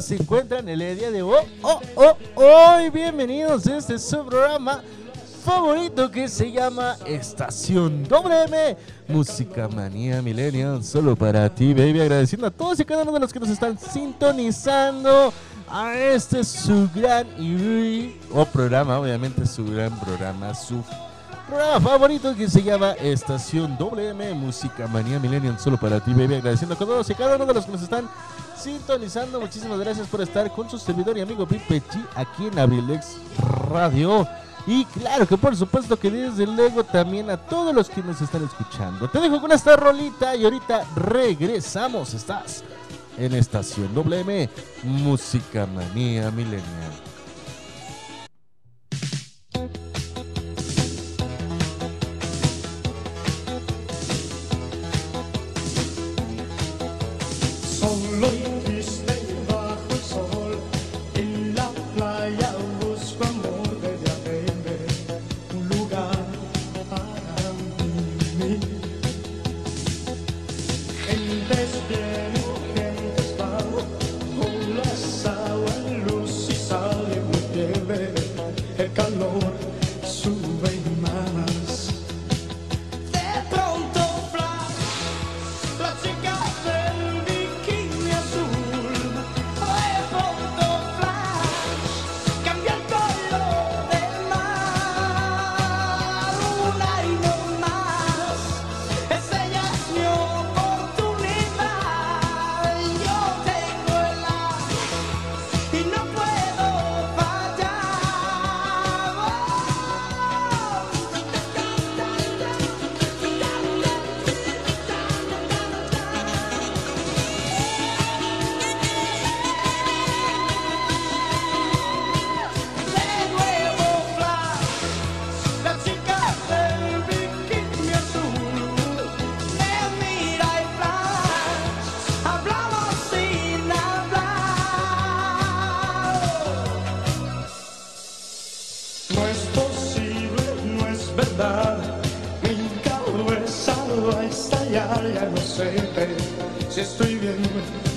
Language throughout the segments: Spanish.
Se encuentran el día de hoy? Oh, oh, hoy bienvenidos a este su programa favorito que se llama Estación WM Música Manía Millennial, solo para ti, baby. Agradeciendo a todos y cada uno de los que nos están sintonizando a este su gran y o programa, obviamente su gran programa, su programa favorito que se llama Estación WM Música Manía Millennial solo para ti, baby. Agradeciendo a todos y cada uno de los que nos están sintonizando. Muchísimas gracias por estar con su servidor y amigo Pipe Chi aquí en Abrilex Radio. Y claro que por supuesto que desde luego también a todos los que nos están escuchando. Te dejo con esta rolita y ahorita regresamos. Estás en Estación WM Música Manía Millennial. Es. Mi cabeza va a estallar, ya no sé si estoy bien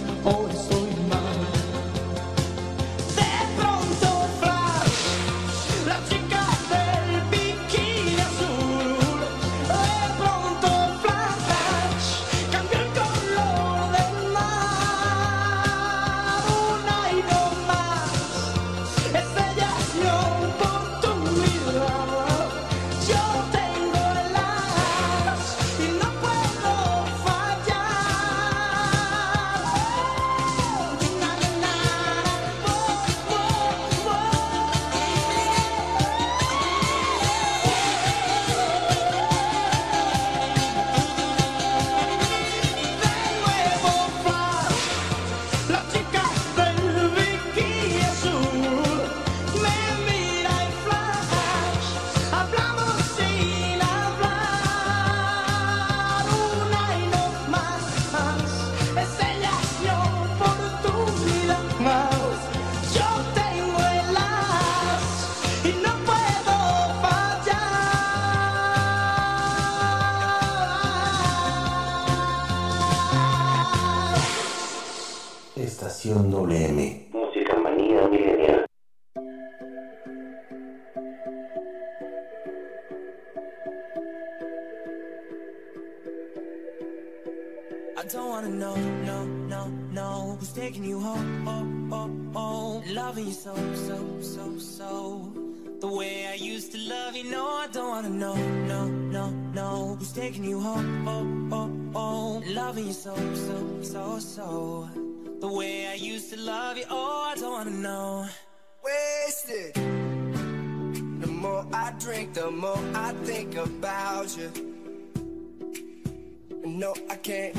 No, I can't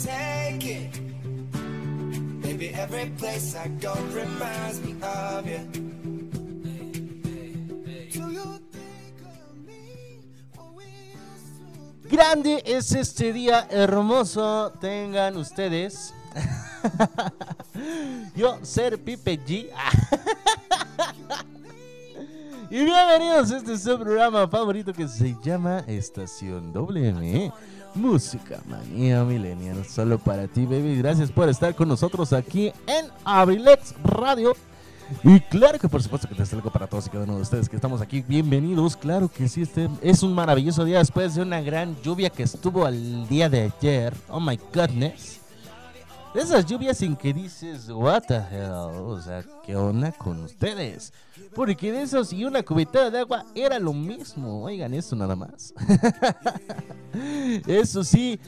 take it. Baby, every place I go reminds me of you. Grande es este día hermoso. Tengan ustedes. Yo ser Pipe G. y bienvenidos a este su programa favorito que se llama Estación WM. Música Manía Millennial. Solo para ti, baby. Gracias por estar con nosotros aquí en Abrilex Radio. Y claro que por supuesto que te algo para todos y cada uno de ustedes que estamos aquí. Bienvenidos. Claro que sí, este es un maravilloso día después de una gran lluvia que estuvo el día de ayer. Oh my goodness. Esas lluvias sin que dices, what the hell, o sea, ¿qué onda con ustedes? Porque de esos y una cubeta de agua era lo mismo, oigan eso nada más. eso sí,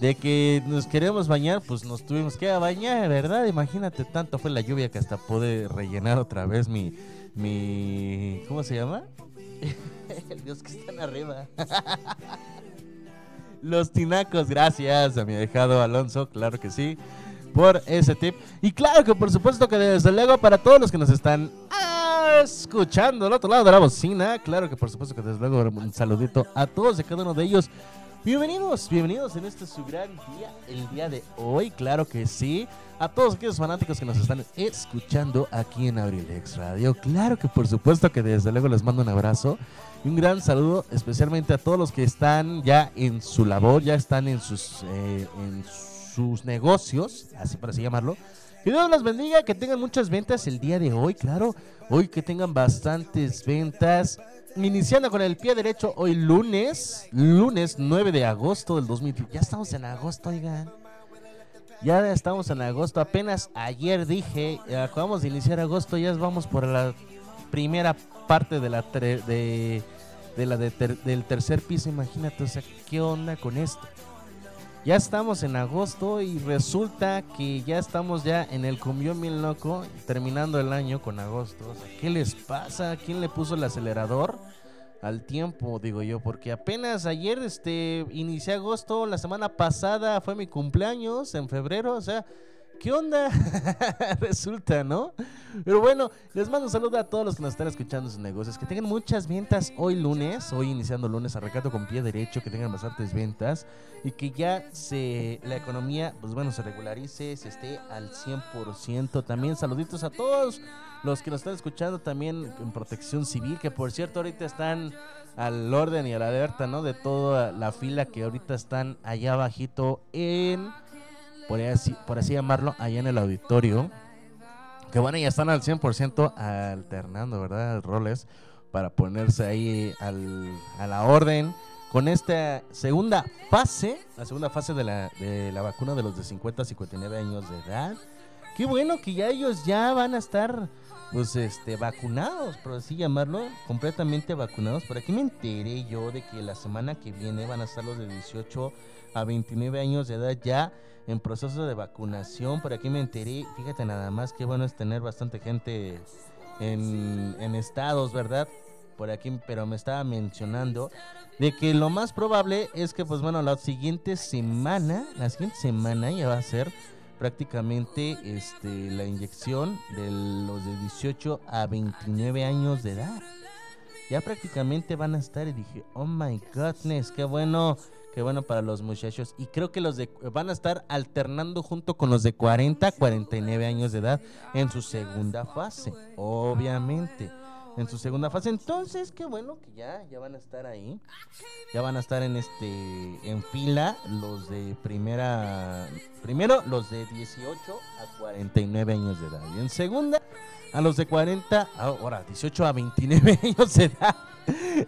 de que nos queremos bañar, pues nos tuvimos que bañar, ¿verdad? Imagínate, tanto fue la lluvia que hasta pude rellenar otra vez mi, mi, ¿cómo se llama? El Dios que están arriba. Los tinacos, gracias a mi dejado Alonso, claro que sí, por ese tip. Y claro que por supuesto que desde luego para todos los que nos están escuchando al otro lado de la bocina, claro que por supuesto que desde luego un saludito a todos y cada uno de ellos. Bienvenidos, bienvenidos en este su gran día, el día de hoy, claro que sí. A todos aquellos fanáticos que nos están escuchando aquí en Abrilex Radio, claro que por supuesto que desde luego les mando un abrazo y un gran saludo, especialmente a todos los que están ya en su labor, ya están en sus, eh, negocios, así para así llamarlo. Que Dios los bendiga, que tengan muchas ventas el día de hoy, claro. Hoy que tengan bastantes ventas. Iniciando con el pie derecho, hoy lunes, lunes 9 de agosto del 2020. Ya estamos en agosto, oigan. Ya estamos en agosto. Apenas ayer dije, eh, acabamos de iniciar agosto, ya vamos por la primera parte de la de, de la de ter- del tercer piso. Imagínate, o sea, ¿qué onda con esto? Ya estamos en agosto y resulta que ya estamos ya en el cumbión bien loco, terminando el año con agosto. O sea, ¿qué les pasa? ¿Quién le puso el acelerador al tiempo, digo yo? Porque apenas ayer este inicié agosto, la semana pasada fue mi cumpleaños en febrero, o sea, ¿qué onda? resulta, ¿no? Pero bueno, les mando un saludo a todos los que nos están escuchando sus negocios. Que tengan muchas ventas hoy lunes, hoy iniciando lunes, arrancando con pie derecho, que tengan bastantes ventas y que ya se la economía, pues bueno, se regularice, se esté al 100%. También saluditos a todos los que nos están escuchando también en protección civil, que por cierto ahorita están al orden y a la alerta, ¿no? De toda la fila que ahorita están allá abajito en, por así, por así llamarlo, allá en el auditorio. Que bueno, ya están al 100% alternando, ¿verdad? Roles para ponerse ahí al- a la orden con esta segunda fase, la segunda fase de la, de la vacuna de los de 50 a 59 años de edad. Qué bueno que ya ellos ya van a estar, pues, este, vacunados, por así llamarlo, completamente vacunados. Por aquí me enteré yo de que la semana que viene van a estar los de 18 a 29 años de edad ya en proceso de vacunación. Por aquí me enteré, fíjate nada más que bueno es tener bastante gente en, en estados, ¿verdad? Por aquí, pero me estaba mencionando de que lo más probable es que, pues bueno, la siguiente semana, la siguiente semana ya va a ser prácticamente este, la inyección de los de 18 a 29 años de edad. Ya prácticamente van a estar y dije, oh my goodness, qué bueno, qué bueno para los muchachos. Y creo que los de van a estar alternando junto con los de 40 a 49 años de edad en su segunda fase, obviamente. En su segunda fase, entonces qué bueno que ya, ya van a estar ahí. Ya van a estar en este en fila los de primera Primero, los de 18 a 49 años de edad. Y en segunda, a los de 40, ahora 18 a 29 años de edad.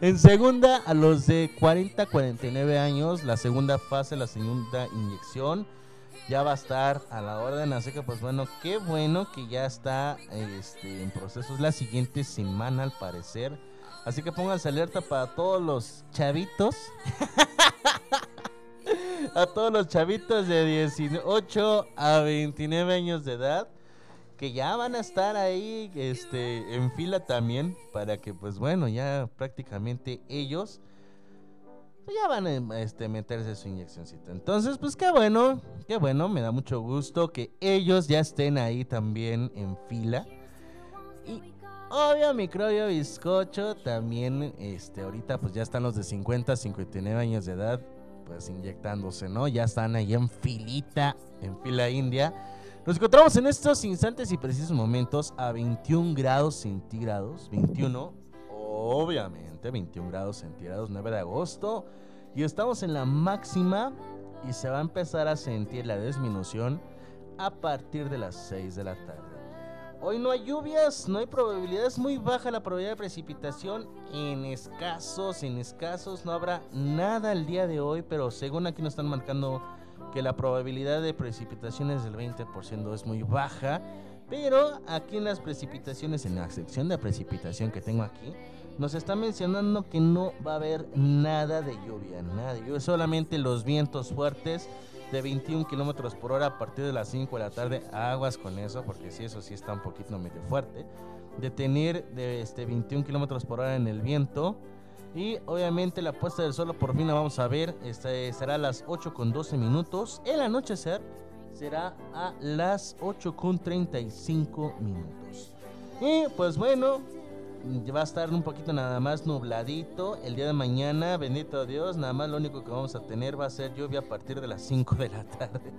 En segunda, a los de 40 a 49 años, la segunda fase, la segunda inyección, ya va a estar a la orden. Así que, pues bueno, qué bueno que ya está este, en procesos la siguiente semana, al parecer. Así que pónganse alerta para todos los chavitos. a todos los chavitos de 18 a 29 años de edad que ya van a estar ahí este en fila también para que pues bueno ya prácticamente ellos ya van a este, meterse su inyeccióncita entonces pues qué bueno qué bueno me da mucho gusto que ellos ya estén ahí también en fila. Y obvio microbio bizcocho también este ahorita pues ya están los de 50 59 años de edad pues inyectándose no ya están ahí en filita en fila india nos encontramos en estos instantes y precisos momentos a 21 grados centígrados, 21, obviamente 21 grados centígrados, 9 de agosto, y estamos en la máxima y se va a empezar a sentir la disminución a partir de las 6 de la tarde. Hoy no hay lluvias, no hay probabilidad, es muy baja la probabilidad de precipitación, en escasos, en escasos, no habrá nada el día de hoy, pero según aquí nos están marcando que la probabilidad de precipitaciones del 20% es muy baja, pero aquí en las precipitaciones, en la sección de precipitación que tengo aquí, nos está mencionando que no va a haber nada de lluvia, nada de lluvia, solamente los vientos fuertes de 21 kilómetros por hora a partir de las 5 de la tarde. Aguas con eso, porque si eso sí está un poquito medio fuerte. De tener de este 21 kilómetros por hora en el viento. Y obviamente la puesta del sol por fin la vamos a ver. Este será a las 8 con 12 minutos. El anochecer será a las 8 con 35 minutos. Y pues bueno, va a estar un poquito nada más nubladito. El día de mañana, bendito Dios, nada más lo único que vamos a tener va a ser lluvia a partir de las 5 de la tarde.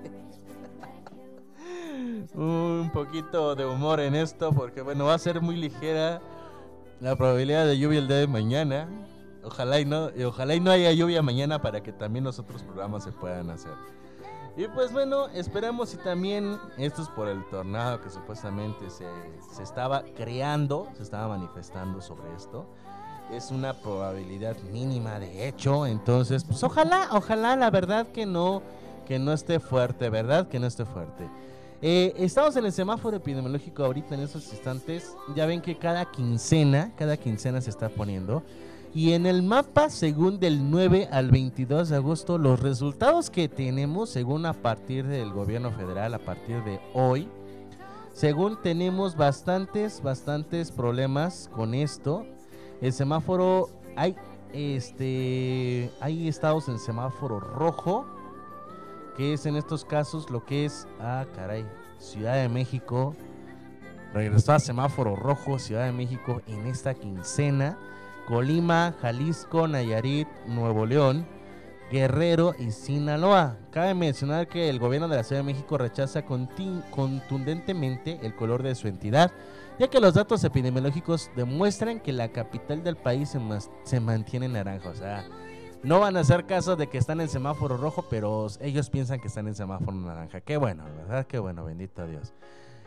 un poquito de humor en esto porque bueno, va a ser muy ligera la probabilidad de lluvia el día de mañana. Ojalá y no, ojalá y no haya lluvia mañana para que también los otros programas se puedan hacer. Y pues bueno, esperamos y también esto es por el tornado que supuestamente se, se estaba creando, se estaba manifestando sobre esto. Es una probabilidad mínima de hecho, entonces pues ojalá, ojalá la verdad que no, que no esté fuerte, ¿verdad? Que no esté fuerte. Eh, estamos en el semáforo epidemiológico ahorita en estos instantes. Ya ven que cada quincena, cada quincena se está poniendo. Y en el mapa, según del 9 al 22 de agosto, los resultados que tenemos, según a partir del gobierno federal, a partir de hoy, según tenemos bastantes, bastantes problemas con esto. El semáforo, hay, este, hay estados en semáforo rojo, que es en estos casos lo que es, ah, caray, Ciudad de México, regresó a semáforo rojo, Ciudad de México en esta quincena. Colima, Jalisco, Nayarit, Nuevo León, Guerrero y Sinaloa. Cabe mencionar que el gobierno de la Ciudad de México rechaza contundentemente el color de su entidad, ya que los datos epidemiológicos demuestran que la capital del país se, mantiene naranja. O sea, no van a hacer caso de que están en semáforo rojo, pero ellos piensan que están en semáforo naranja. Qué bueno, ¿verdad? Qué bueno, bendito Dios.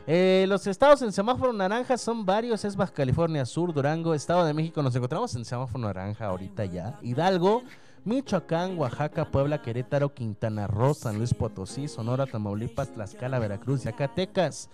Eh, los estados en semáforo naranja son varios, es Baja California Sur, Durango, Estado de México, nos encontramos en semáforo naranja ahorita ya, Hidalgo, Michoacán, Oaxaca, Puebla, Querétaro, Quintana Roo, San Luis Potosí, Sonora, Tamaulipas, Tlaxcala, Veracruz, Zacatecas.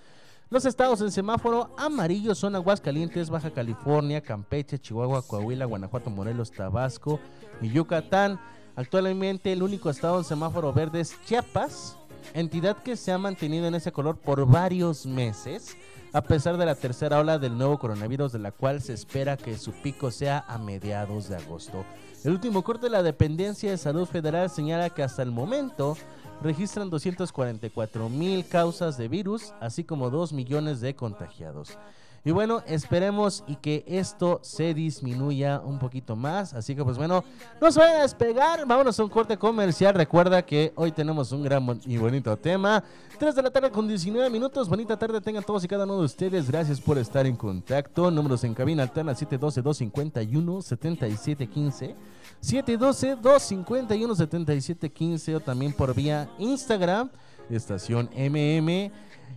Los estados en semáforo amarillo son Aguascalientes, Baja California, Campeche, Chihuahua, Coahuila, Guanajuato, Morelos, Tabasco y Yucatán. Actualmente el único estado en semáforo verde es Chiapas, entidad que se ha mantenido en ese color por varios meses, a pesar de la tercera ola del nuevo coronavirus, de la cual se espera que su pico sea a mediados de agosto. El último corte de la dependencia de salud federal señala que hasta el momento registran 244 mil causas de virus, así como 2 millones de contagiados. Y bueno, esperemos y que esto se disminuya un poquito más. Así que pues bueno, no se vayan a despegar. Vámonos a un corte comercial. Recuerda que hoy tenemos un gran y bonito tema. 3 de la tarde con 19 minutos. Bonita tarde tengan todos y cada uno de ustedes. Gracias por estar en contacto. Números en cabina alterna 712-251-7715. 712-251-7715 o también por vía Instagram estación MM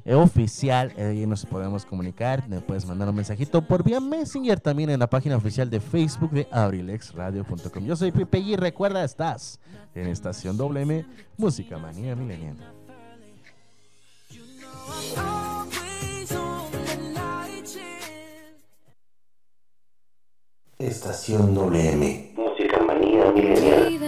oficial. eh, Ahí nos podemos comunicar. Me puedes mandar un mensajito por vía Messenger también en la página oficial de Facebook de abrilexradio.com. Yo soy Pipe y recuerda, estás en estación WM Música Manía Milenial. Estación WM. Música manía milenial.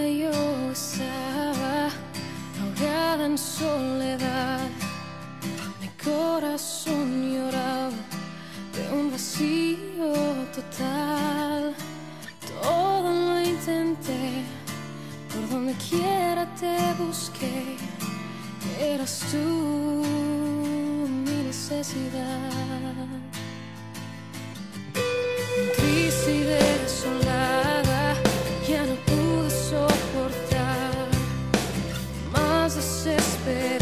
Corazón lloraba de un vacío total. Todo lo intenté, por donde quiera te busqué. Eras tú mi necesidad. Triste y desolada, ya no pude soportar. Más desesperada,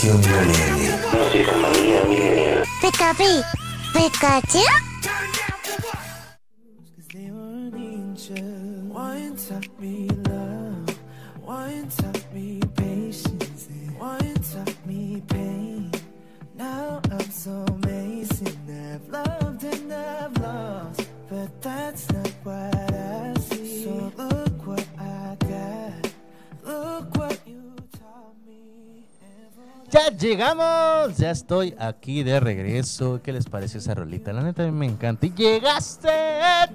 Música manía milenial. Pikachu. Llegamos, ya estoy aquí de regreso. ¿Qué les pareció esa rolita? La neta a mí me encanta. Y llegaste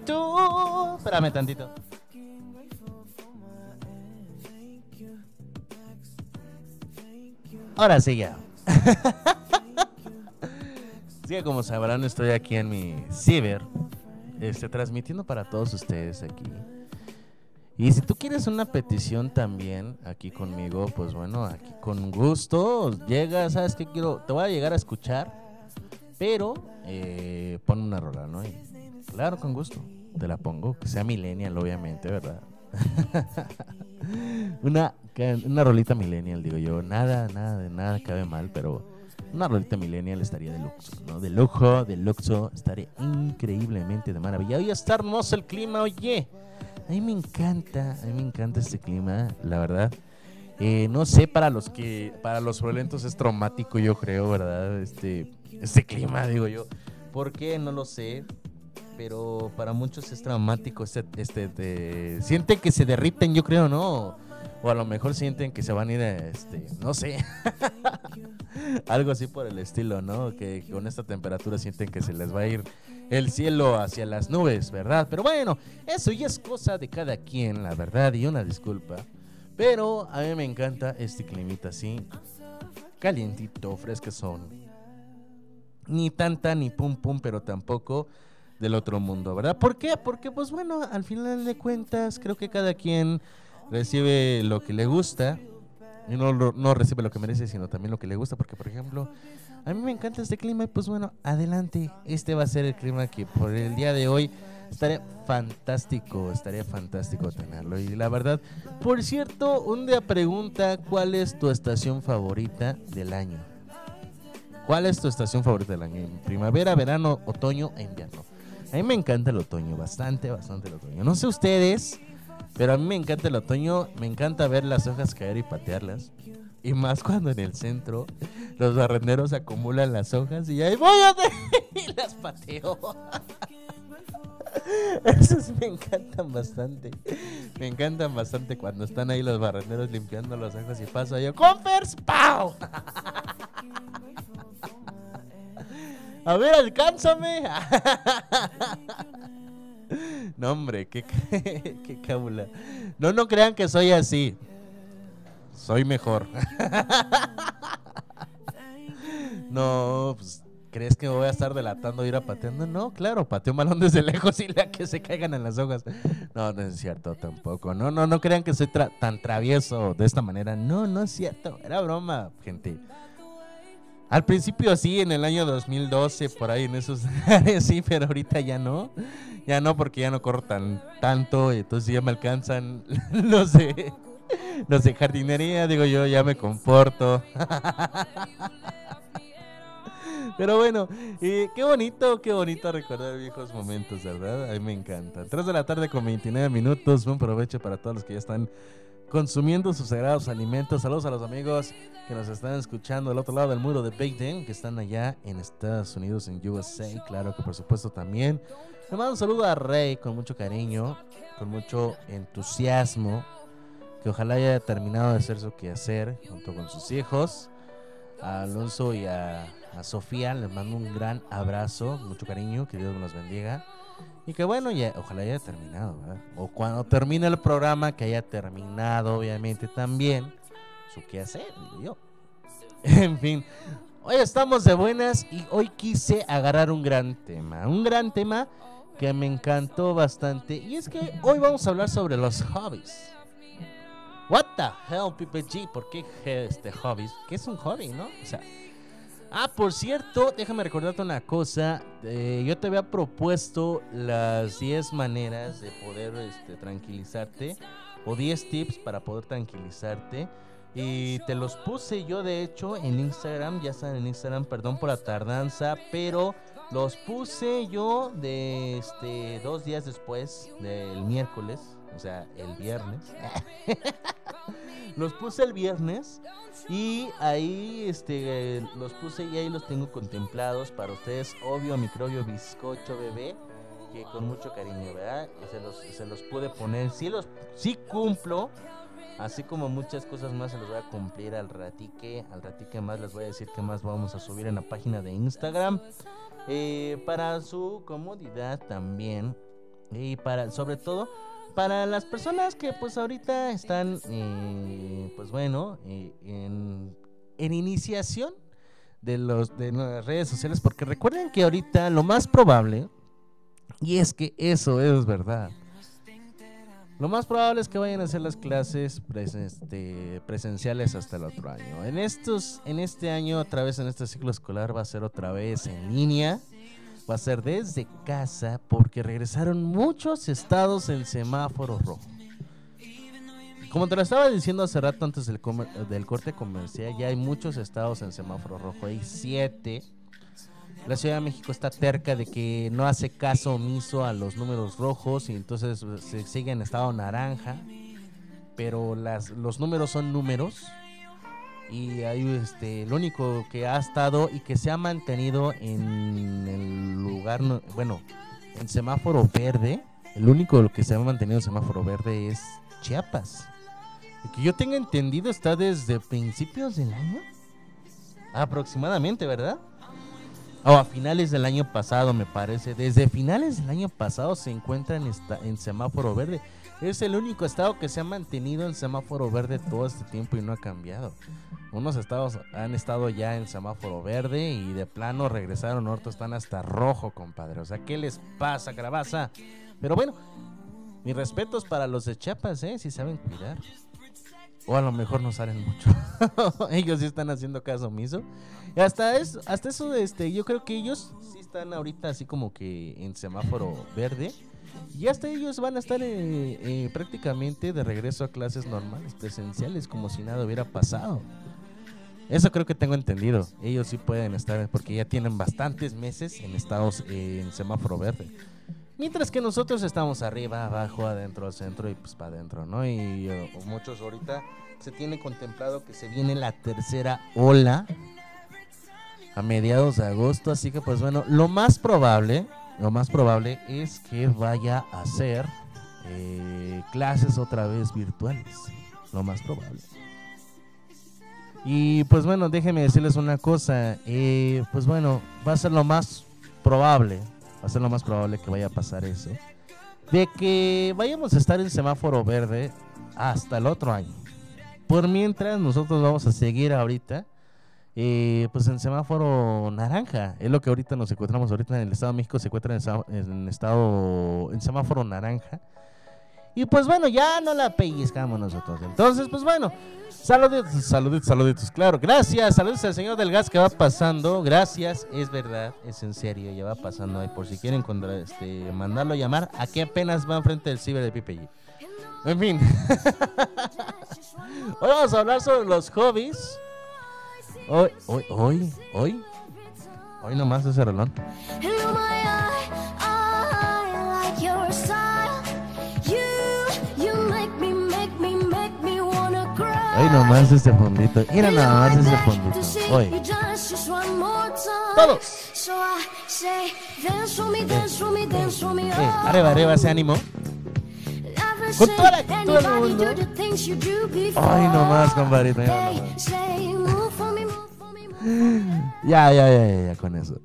tú. Espérame tantito. Ahora sí ya. Sí, como sabrán, estoy aquí en mi ciber, este, transmitiendo para todos ustedes aquí. Y si tú quieres una petición también aquí conmigo, pues bueno, aquí con gusto llega, ¿sabes qué quiero? Te voy a llegar a escuchar, pero eh, pon una rola, ¿no? Claro, con gusto, te la pongo, que sea millennial, obviamente, ¿verdad? una, una rolita millennial, digo yo, nada, nada, de nada cabe mal, pero una rolita millennial estaría de lujo, ¿no? De lujo, de luxo, estaría increíblemente de maravilla. Hoy está hermoso el clima, oye. A mí me encanta, a mí me encanta este clima, la verdad. Eh, no sé, para los que, para los violentos es traumático, yo creo, ¿verdad? Este, este clima, digo yo. ¿Por qué? No lo sé. Pero para muchos es traumático. Este, este, de- sienten que se derriten, yo creo, ¿no? O a lo mejor sienten que se van a ir, a, este, no sé. Algo así por el estilo, ¿no? Que con esta temperatura sienten que se les va a ir el cielo hacia las nubes, ¿verdad? Pero bueno, eso ya es cosa de cada quien, la verdad, y una disculpa. Pero a mí me encanta este climita así, calientito, fresquezón. Ni tanta, ni pum pum, pero tampoco del otro mundo, ¿verdad? ¿Por qué? Porque, pues bueno, al final de cuentas, creo que cada quien recibe lo que le gusta. Y no, no recibe lo que merece, sino también lo que le gusta. Porque, por ejemplo, a mí me encanta este clima y pues bueno, adelante. Este va a ser el clima que por el día de hoy estaría fantástico, estaría fantástico tenerlo. Y la verdad, por cierto, un día pregunta cuál es tu estación favorita del año. ¿Cuál es tu estación favorita del año? Primavera, verano, otoño e invierno. A mí me encanta el otoño, bastante, bastante el otoño. No sé ustedes, pero a mí me encanta el otoño. Me encanta ver las hojas caer y patearlas. Y más cuando en el centro los barrenderos acumulan las hojas y ahí voy a y las pateo. Esos me encantan bastante. Me encantan bastante cuando están ahí los barrenderos limpiando las hojas y paso yo, ¡Confers! ¡Pau! A ver, alcánzame. No, hombre, qué, qué cábula. No, no crean que soy así. Soy mejor. No, pues, ¿crees que me voy a estar delatando ir a pateando? No, claro, pateo un balón desde lejos y la que se caigan en las hojas. No, no es cierto tampoco. No, no, no crean que soy tra- tan travieso de esta manera. No, no es cierto. Era broma, gente. Al principio sí, en el año 2012, por ahí en esos lugares sí, pero ahorita ya no. Ya no, porque ya no corro tan tanto, entonces ya me alcanzan los de, los de jardinería, digo yo, ya me comporto. Pero bueno, y qué bonito, qué bonito recordar viejos momentos, ¿verdad? A mí me encanta. 3 de la tarde con 29 minutos, buen provecho para todos los que ya están consumiendo sus sagrados alimentos. Saludos a los amigos que nos están escuchando al otro lado del muro de Baden, que están allá en Estados Unidos, en USA. Claro que por supuesto también. Le mando un saludo a Rey con mucho cariño, con mucho entusiasmo. Que ojalá haya terminado de hacer su quehacer junto con sus hijos. A Alonso y a, a Sofía les mando un gran abrazo, mucho cariño, que Dios los bendiga. Y que bueno, ya, ojalá haya terminado, ¿verdad? O cuando termine el programa, que haya terminado, obviamente, también su quehacer, digo yo. En fin, hoy estamos de buenas y hoy quise agarrar un gran tema. Un gran tema que me encantó bastante. Y es que hoy vamos a hablar sobre los hobbies. What the hell, Pipe G? ¿Por qué este hobbies? ¿Qué es un hobby, no? O sea, Ah, por cierto, déjame recordarte una cosa. eh, yo te había propuesto las 10 maneras de poder este, tranquilizarte o 10 tips para poder tranquilizarte Y te los puse yo, de hecho, en Instagram. Ya están en Instagram, perdón por la tardanza. Pero los puse yo de este dos días después del miércoles. O sea, el viernes. los puse el viernes. Y ahí este los puse y ahí los tengo contemplados para ustedes. Obvio, microbio bizcocho bebé. Que con mucho cariño, ¿verdad? Se los, se los pude poner. Sí, los, sí cumplo. Así como muchas cosas más se los voy a cumplir al ratique. Al ratique más les voy a decir que más vamos a subir en la página de Instagram. Eh, para su comodidad también. Y para, sobre todo, para las personas que pues ahorita están, eh, pues bueno, eh, en, iniciación de, los, de las redes sociales. Porque recuerden que ahorita lo más probable, y es que eso es verdad. Lo más probable es que vayan a hacer las clases este, presenciales hasta el otro año. En estos, en este año, otra vez en este ciclo escolar, va a ser otra vez en línea. Va a ser desde casa porque regresaron muchos estados en semáforo rojo. Como te lo estaba diciendo hace rato antes del, del corte comercial, ya hay muchos estados en semáforo rojo. Hay siete. La Ciudad de México está terca de que no hace caso omiso a los números rojos y entonces se sigue en estado naranja. Pero las, los números son números. Y hay este, lo único que ha estado y que se ha mantenido en el lugar, no- bueno, en semáforo verde. El único que se ha mantenido en semáforo verde es Chiapas. Que yo tenga entendido está desde principios del año. Aproximadamente, ¿verdad? O a finales del año pasado, me parece. Desde finales del año pasado se encuentra en, en semáforo verde. Es el único estado que se ha mantenido en semáforo verde todo este tiempo y no ha cambiado. Unos estados han estado ya en semáforo verde y de plano regresaron, otros están hasta rojo, compadre. O sea, ¿qué les pasa, calabaza? Pero bueno, mis respetos para los de Chiapas, ¿eh? Si saben cuidar. O a lo mejor no salen mucho. ellos sí están haciendo caso omiso. Y hasta eso, hasta eso, este, yo creo que ellos sí están ahorita así como que en semáforo verde. Y hasta ellos van a estar eh, eh, prácticamente de regreso a clases normales, presenciales, como si nada hubiera pasado. Eso creo que tengo entendido. Ellos sí pueden estar porque ya tienen bastantes meses en estados eh, en semáforo verde. Mientras que nosotros estamos arriba, abajo, adentro, al centro y pues para adentro, ¿no? Y eh, muchos ahorita se tiene contemplado que se viene la tercera ola a mediados de agosto, así que pues bueno, lo más probable, lo más probable es que vaya a hacer eh, clases otra vez virtuales, lo más probable. Y pues bueno, déjenme decirles una cosa, eh, pues bueno, va a ser lo más probable, va a ser lo más probable que vaya a pasar eso, de que vayamos a estar en semáforo verde hasta el otro año. Por mientras nosotros vamos a seguir ahorita, eh, pues en semáforo naranja, es lo que ahorita nos encontramos, ahorita en el Estado de México se encuentra en, sa- en estado, en semáforo naranja. Y pues bueno, ya no la pellizcamos nosotros. Entonces, pues bueno, saluditos, saluditos, saluditos. Claro, gracias, saludos al señor del gas que va pasando. Gracias, es verdad, es en serio, ya va pasando ahí. Por si quieren contra- este, mandarlo a llamar, aquí apenas va enfrente del ciber de Pipe G. En fin, hoy vamos a hablar sobre los hobbies. Hoy, hoy, hoy, hoy, hoy nomás ese reloj. Hello, my eye, I like your style. You, you make me, make me, make me wanna cry. Hoy nomás este fondito. Mira nada más ese fondito. Hoy. Todos. So I say, dance for me, dance for me, dance for me. Eh, arriba, arriba ese ánimo. Con toda la actitud del mundo. Ay, nomás, compadrito. Ya, nomás. ya, ya, ya, ya, ya, con eso.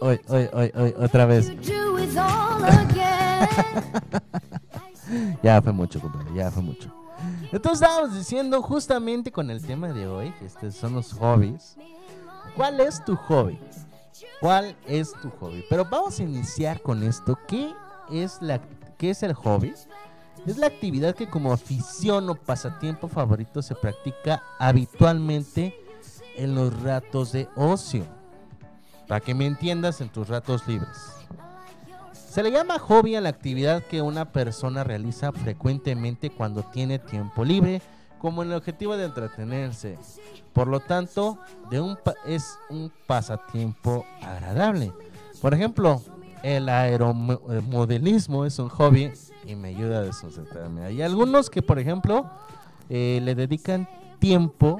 Hoy, hoy, hoy, hoy, otra vez. Ya fue mucho, compadre, ya fue mucho. Entonces estábamos diciendo justamente con el tema de hoy, que estos son los hobbies. ¿Cuál es tu hobby? ¿Cuál es tu hobby? Pero vamos a iniciar con esto. ¿Qué es, la, qué es el hobby? Es la actividad que como afición o pasatiempo favorito se practica habitualmente en los ratos de ocio. Para que me entiendas en tus ratos libres. Se le llama hobby a la actividad que una persona realiza frecuentemente cuando tiene tiempo libre, como el objetivo de entretenerse. Por lo tanto, de un es un pasatiempo agradable. Por ejemplo, el aeromodelismo es un hobby y me ayuda a desconcentrarme. Hay algunos que, por ejemplo, eh, le dedican tiempo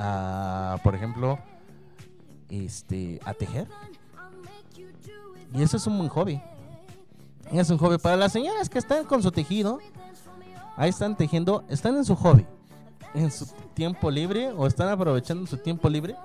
a, por ejemplo, este, a tejer. Y eso es un buen hobby. Es un hobby para las señoras que están con su tejido. Ahí están tejiendo, están en su hobby, en su tiempo libre o están aprovechando su tiempo libre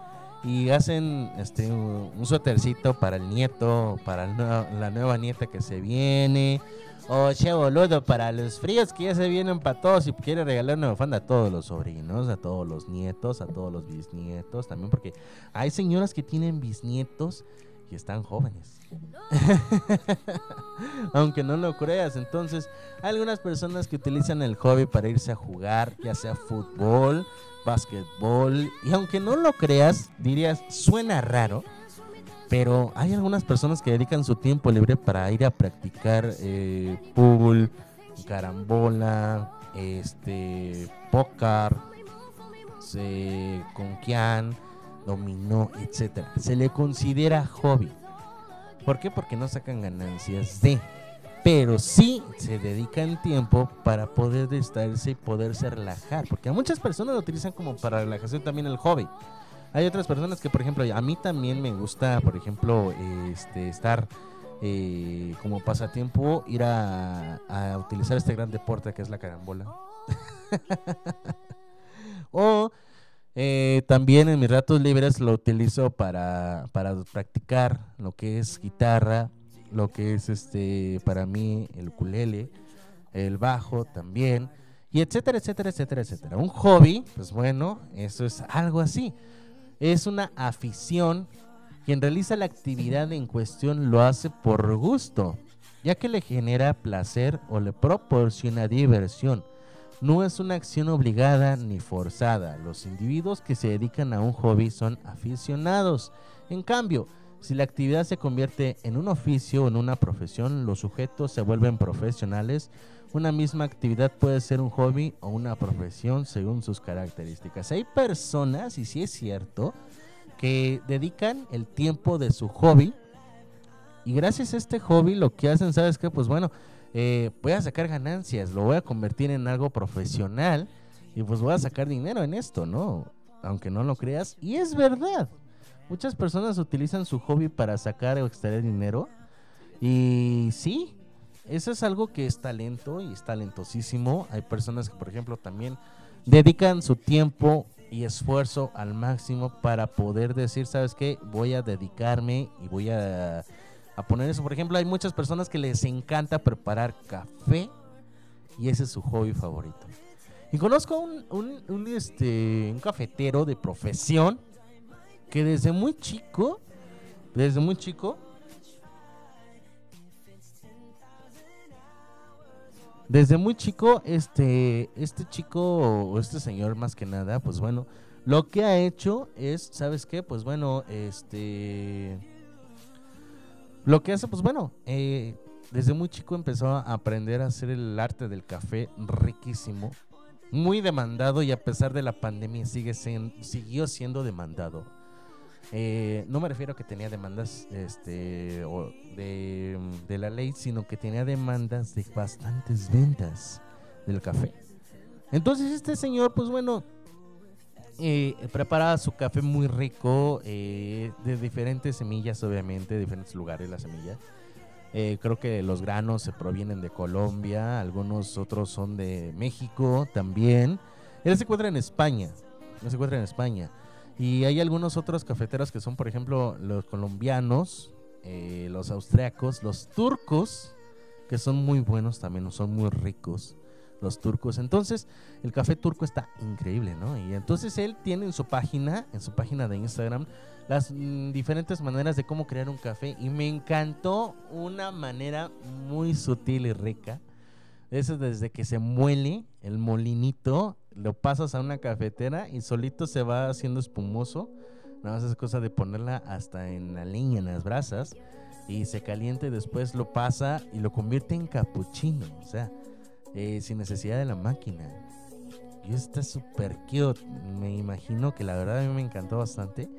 y hacen este un suétercito para el nieto, para la nueva nieta que se viene. O che boludo, para los fríos que ya se vienen para todos y quiere regalar una bufanda a todos los sobrinos, a todos los nietos, a todos los bisnietos, también porque hay señoras que tienen bisnietos y están jóvenes. Aunque no lo creas, entonces hay algunas personas que utilizan el hobby para irse a jugar, ya sea fútbol, básquetbol, y aunque no lo creas, dirías, suena raro, pero hay algunas personas que dedican su tiempo libre para ir a practicar eh, pool, carambola, este, póker, se, conquian, dominó, etcétera. Se le considera hobby. ¿Por qué? Porque no sacan ganancias de. Pero sí se dedican tiempo para poder distraerse y poderse relajar. Porque a muchas personas lo utilizan como para relajación también el hobby. Hay otras personas que, por ejemplo, a mí también me gusta, por ejemplo, este, estar eh, como pasatiempo, ir a, utilizar este gran deporte que es la carambola. o eh, también en mis ratos libres lo utilizo para, para practicar lo que es guitarra, lo que es este para mí el ukulele, el bajo también, y etcétera, etcétera, etcétera, etcétera. Un hobby, pues bueno, eso es algo así. Es una afición. Quien realiza la actividad en cuestión lo hace por gusto, ya que le genera placer o le proporciona diversión. No es una acción obligada ni forzada. Los individuos que se dedican a un hobby son aficionados. En cambio, si la actividad se convierte en un oficio o en una profesión, los sujetos se vuelven profesionales. Una misma actividad puede ser un hobby o una profesión según sus características. Hay personas, y sí es cierto, que dedican el tiempo de su hobby y gracias a este hobby lo que hacen, ¿sabes qué? Pues bueno, eh, voy a sacar ganancias, lo voy a convertir en algo profesional y pues voy a sacar dinero en esto, ¿no? Aunque no lo creas. Y es verdad. Muchas personas utilizan su hobby para sacar o extraer dinero. Y sí, eso es algo que es talento y es talentosísimo. Hay personas que, por ejemplo, también dedican su tiempo y esfuerzo al máximo para poder decir, ¿sabes qué? Voy a dedicarme y voy a, a poner eso. Por ejemplo, hay muchas personas que les encanta preparar café y ese es su hobby favorito. Y conozco un, un, un, este, un cafetero de profesión que desde muy chico, desde muy chico, desde muy chico, este, este chico o este señor más que nada, pues bueno, lo que ha hecho es, ¿sabes qué? Pues bueno, este, lo que hace, pues bueno, eh, desde muy chico empezó a aprender a hacer el arte del café riquísimo, muy demandado y a pesar de la pandemia sigue sen- siguió siendo demandado. Eh, no me refiero a que tenía demandas este, o de, la ley, sino que tenía demandas de bastantes ventas del café. Entonces este señor, pues bueno, eh, prepara su café muy rico, eh, de diferentes semillas, obviamente, de diferentes lugares la semilla. Eh, creo que los granos se provienen de Colombia, algunos otros son de México también. Él se encuentra en España, él se encuentra en España. Y hay algunos otros cafeteros que son, por ejemplo, los colombianos, eh, los austriacos, los turcos, que son muy buenos también, son muy ricos los turcos. Entonces, el café turco está increíble, ¿no? Y entonces él tiene en su página, en su página de Instagram, las mm, diferentes maneras de cómo crear un café. Y me encantó una manera muy sutil y rica. Eso desde que se muele el molinito, lo pasas a una cafetera y solito se va haciendo espumoso. Nada más es cosa de ponerla hasta en la leña, en las brasas. Y se caliente, después lo pasa y lo convierte en capuchino. O sea, eh, sin necesidad de la máquina. Y está súper cute. Me imagino que la verdad a mí me encantó bastante.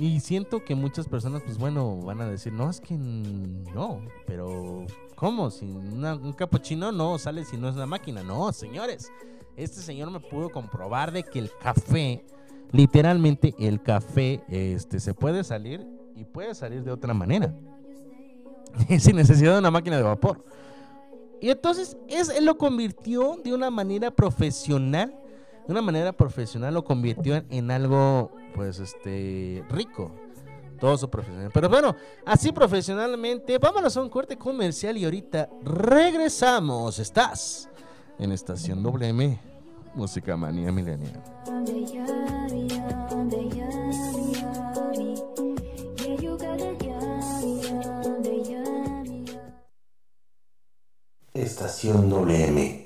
Y siento que muchas personas, pues bueno, van a decir, no, es que no, pero ¿cómo? Si una- un capuchino no sale si no es una máquina. No, señores, este señor me pudo comprobar de que el café, literalmente el café, este, se puede salir y puede salir de otra manera. Sin necesidad de una máquina de vapor. Y entonces es, él lo convirtió de una manera profesional. De una manera profesional lo convirtió en, en algo, pues, este, rico. Todo su profesional. Pero bueno, así profesionalmente, vámonos a un corte comercial y ahorita regresamos. Estás en Estación WM, Música Manía Milenial. Estación WM.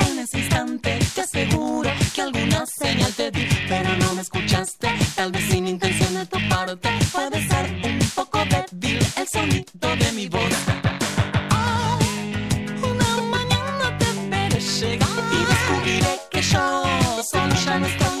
ese instante te aseguro que alguna señal te di, pero no me escuchaste, tal vez sin intención de tu parte, puede ser un poco débil el sonido de mi voz. Una mañana te veré llegar y descubriré que yo solo ya no estoy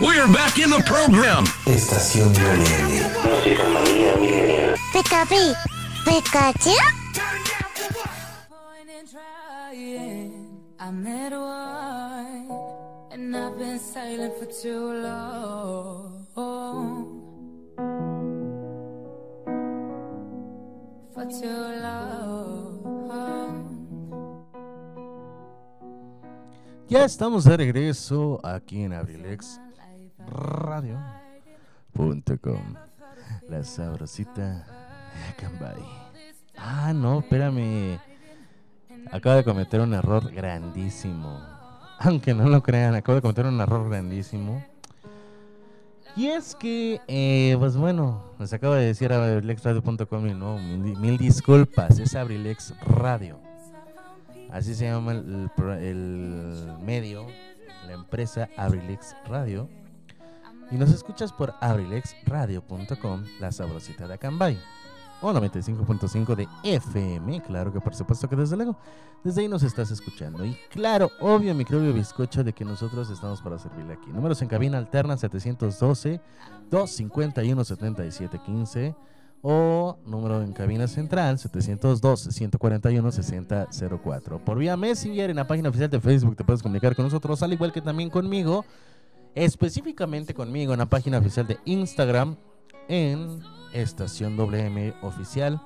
We're back in the program. Estación Millennial. Música manía millennial. Recovery. Pikachu? I met one, and I've been silent for too long. For too long. Ya estamos de regreso aquí en abrilexradio.com. La sabrosita Cambay. Ah, no, espérame. Acabo de cometer un error grandísimo. Aunque no lo crean, acabo de cometer un error grandísimo. Y es que, eh, pues bueno, les acabo de decir a abrilexradio.com y no, mil, disculpas, es Abrilex Radio. Así se llama el, el medio, la empresa Abrilex Radio. Y nos escuchas por abrilexradio.com, la sabrosita de Acambay. O 95.5 de FM, claro que por supuesto que desde luego, desde ahí nos estás escuchando. Y claro, obvio, microbio bizcocho de que nosotros estamos para servirle aquí. Números en cabina alterna 712-251-7715 o número en cabina central 712-141-6004. Por vía Messenger en la página oficial de Facebook te puedes comunicar con nosotros, al igual que también conmigo, específicamente conmigo en la página oficial de Instagram en Estación WM Oficial.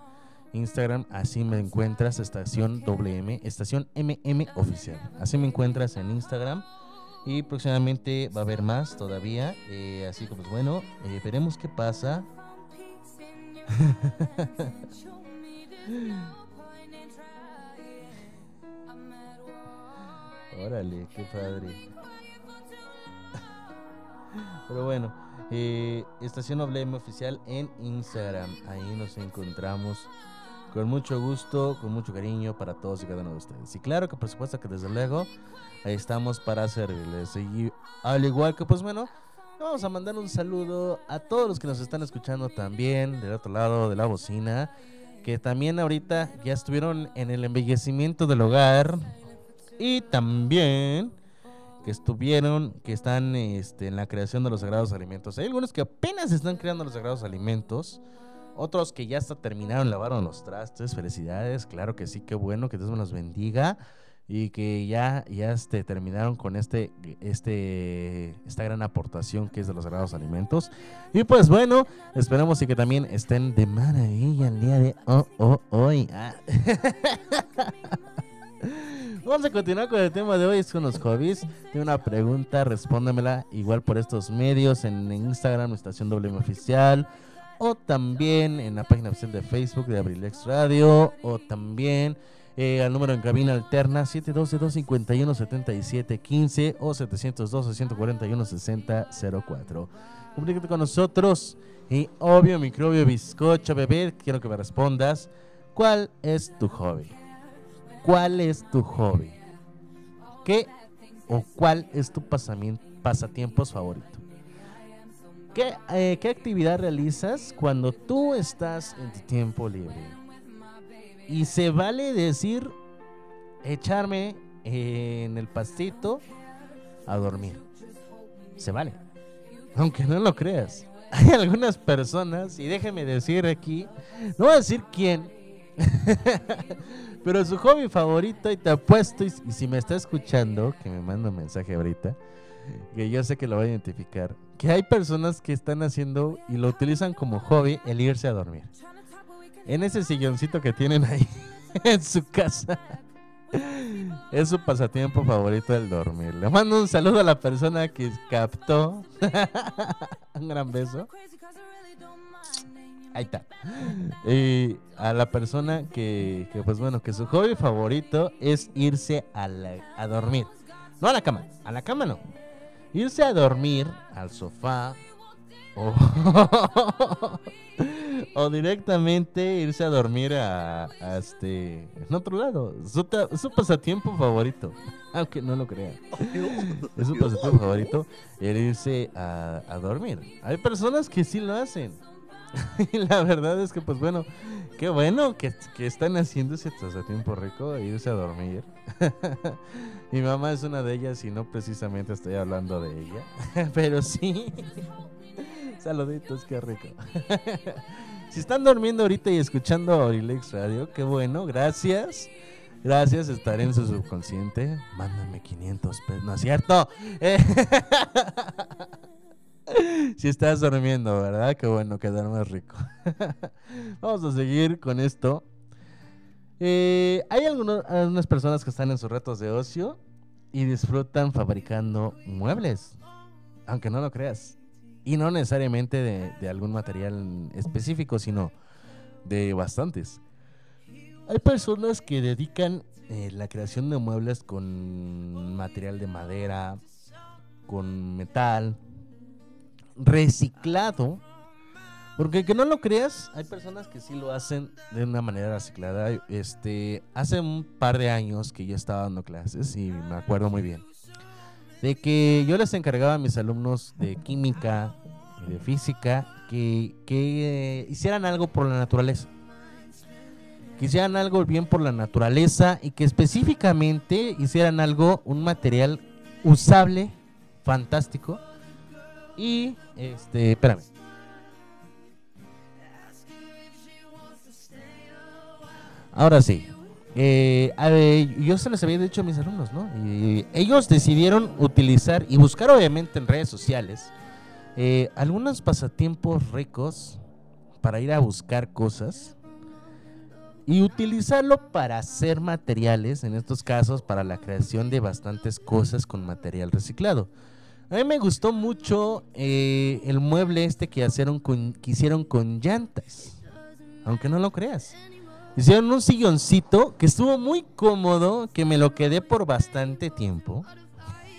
Instagram, así me encuentras, Estación WM, Estación MM Oficial. Así me encuentras en Instagram. Y próximamente va a haber más todavía. eh, así que, pues bueno, eh, veremos qué pasa. Órale, qué padre. Pero bueno, eh, Estación WM Oficial en Instagram. Ahí nos encontramos con mucho gusto, con mucho cariño para todos y cada uno de ustedes. Y claro que por supuesto que desde luego ahí estamos para servirles. Y al igual que pues bueno, vamos a mandar un saludo a todos los que nos están escuchando también del otro lado de la bocina. Que también ahorita ya estuvieron en el embellecimiento del hogar. Y también que estuvieron, que están este, en la creación de los sagrados alimentos. Hay algunos que apenas están creando los sagrados alimentos. Otros que ya hasta terminaron, lavaron los trastes. Felicidades, claro que sí, qué bueno, que Dios me los bendiga. Y que ya, ya este, terminaron con este, este, esta gran aportación que es de los sagrados alimentos. Y pues bueno, esperamos y que también estén de maravilla el día de oh, oh, hoy. Ah. Vamos a continuar con el tema de hoy, es con los hobbies. Tengo una pregunta, respóndemela igual por estos medios, en Instagram, Estación WM Oficial, o también en la página oficial de Facebook de Abrilex Radio, o también eh, al número en cabina alterna 712-251-7715 o 712-141-6004. Comunícate con nosotros y obvio, microbio, bizcocho, bebé, quiero que me respondas, ¿cuál es tu hobby? ¿Cuál es tu hobby? ¿Qué o cuál es tu pasatiempos favorito? ¿Qué, eh, ¿Qué actividad realizas cuando tú estás en tu tiempo libre? Y se vale decir, echarme en el pastito a dormir. Se vale. Aunque no lo creas. Hay algunas personas, y déjeme decir aquí, no voy a decir quién, pero su hobby favorito, y te apuesto, y, y si me está escuchando, que me manda un mensaje ahorita, que yo sé que lo va a identificar, que hay personas que están haciendo y lo utilizan como hobby el irse a dormir. En ese silloncito que tienen ahí en su casa. Es su pasatiempo favorito el dormir. Le mando un saludo a la persona que captó. un gran beso. Ahí está. Y a la persona que, pues bueno, que su hobby favorito es irse a, la- dormir. No a la cama, a la cama no. Irse a dormir al sofá o, o directamente irse a dormir a, a este en otro lado. Su, su pasatiempo favorito, aunque no lo crean. Es su pasatiempo favorito el irse a, a dormir. Hay personas que sí lo hacen. y la verdad es que, pues bueno, qué bueno que, que están haciendo ese pasatiempo rico de irse a dormir. Mi mamá es una de ellas y no precisamente estoy hablando de ella, pero sí. Saluditos, qué rico. Si están durmiendo ahorita y escuchando Orilex Radio, qué bueno, gracias. Gracias, estaré en su subconsciente. Mándame 500 pesos. No es cierto. Si estás durmiendo, ¿verdad? Qué bueno, que duermes rico. Vamos a seguir con esto. Eh, hay algunos- algunas personas que están en sus retos de ocio y disfrutan fabricando muebles, aunque no lo creas. Y no necesariamente de, algún material específico, sino de bastantes. Hay personas que dedican eh, la creación de muebles con material de madera, con metal, reciclado. Porque que no lo creas, hay personas que sí lo hacen de una manera reciclada. Este, hace un par de años que yo estaba dando clases y me acuerdo muy bien de que yo les encargaba a mis alumnos de química y de física que, que hicieran algo por la naturaleza. Que hicieran algo bien por la naturaleza y que específicamente hicieran algo, un material usable, fantástico. Y, este, espérame. Ahora sí. Eh, yo se les había dicho a mis alumnos, ¿no? Y ellos decidieron utilizar y buscar obviamente en redes sociales eh, algunos pasatiempos ricos para ir a buscar cosas y utilizarlo para hacer materiales, en estos casos para la creación de bastantes cosas con material reciclado. A mí me gustó mucho eh, el mueble este que hicieron con llantas, aunque no lo creas. Hicieron un silloncito que estuvo muy cómodo, que me lo quedé por bastante tiempo,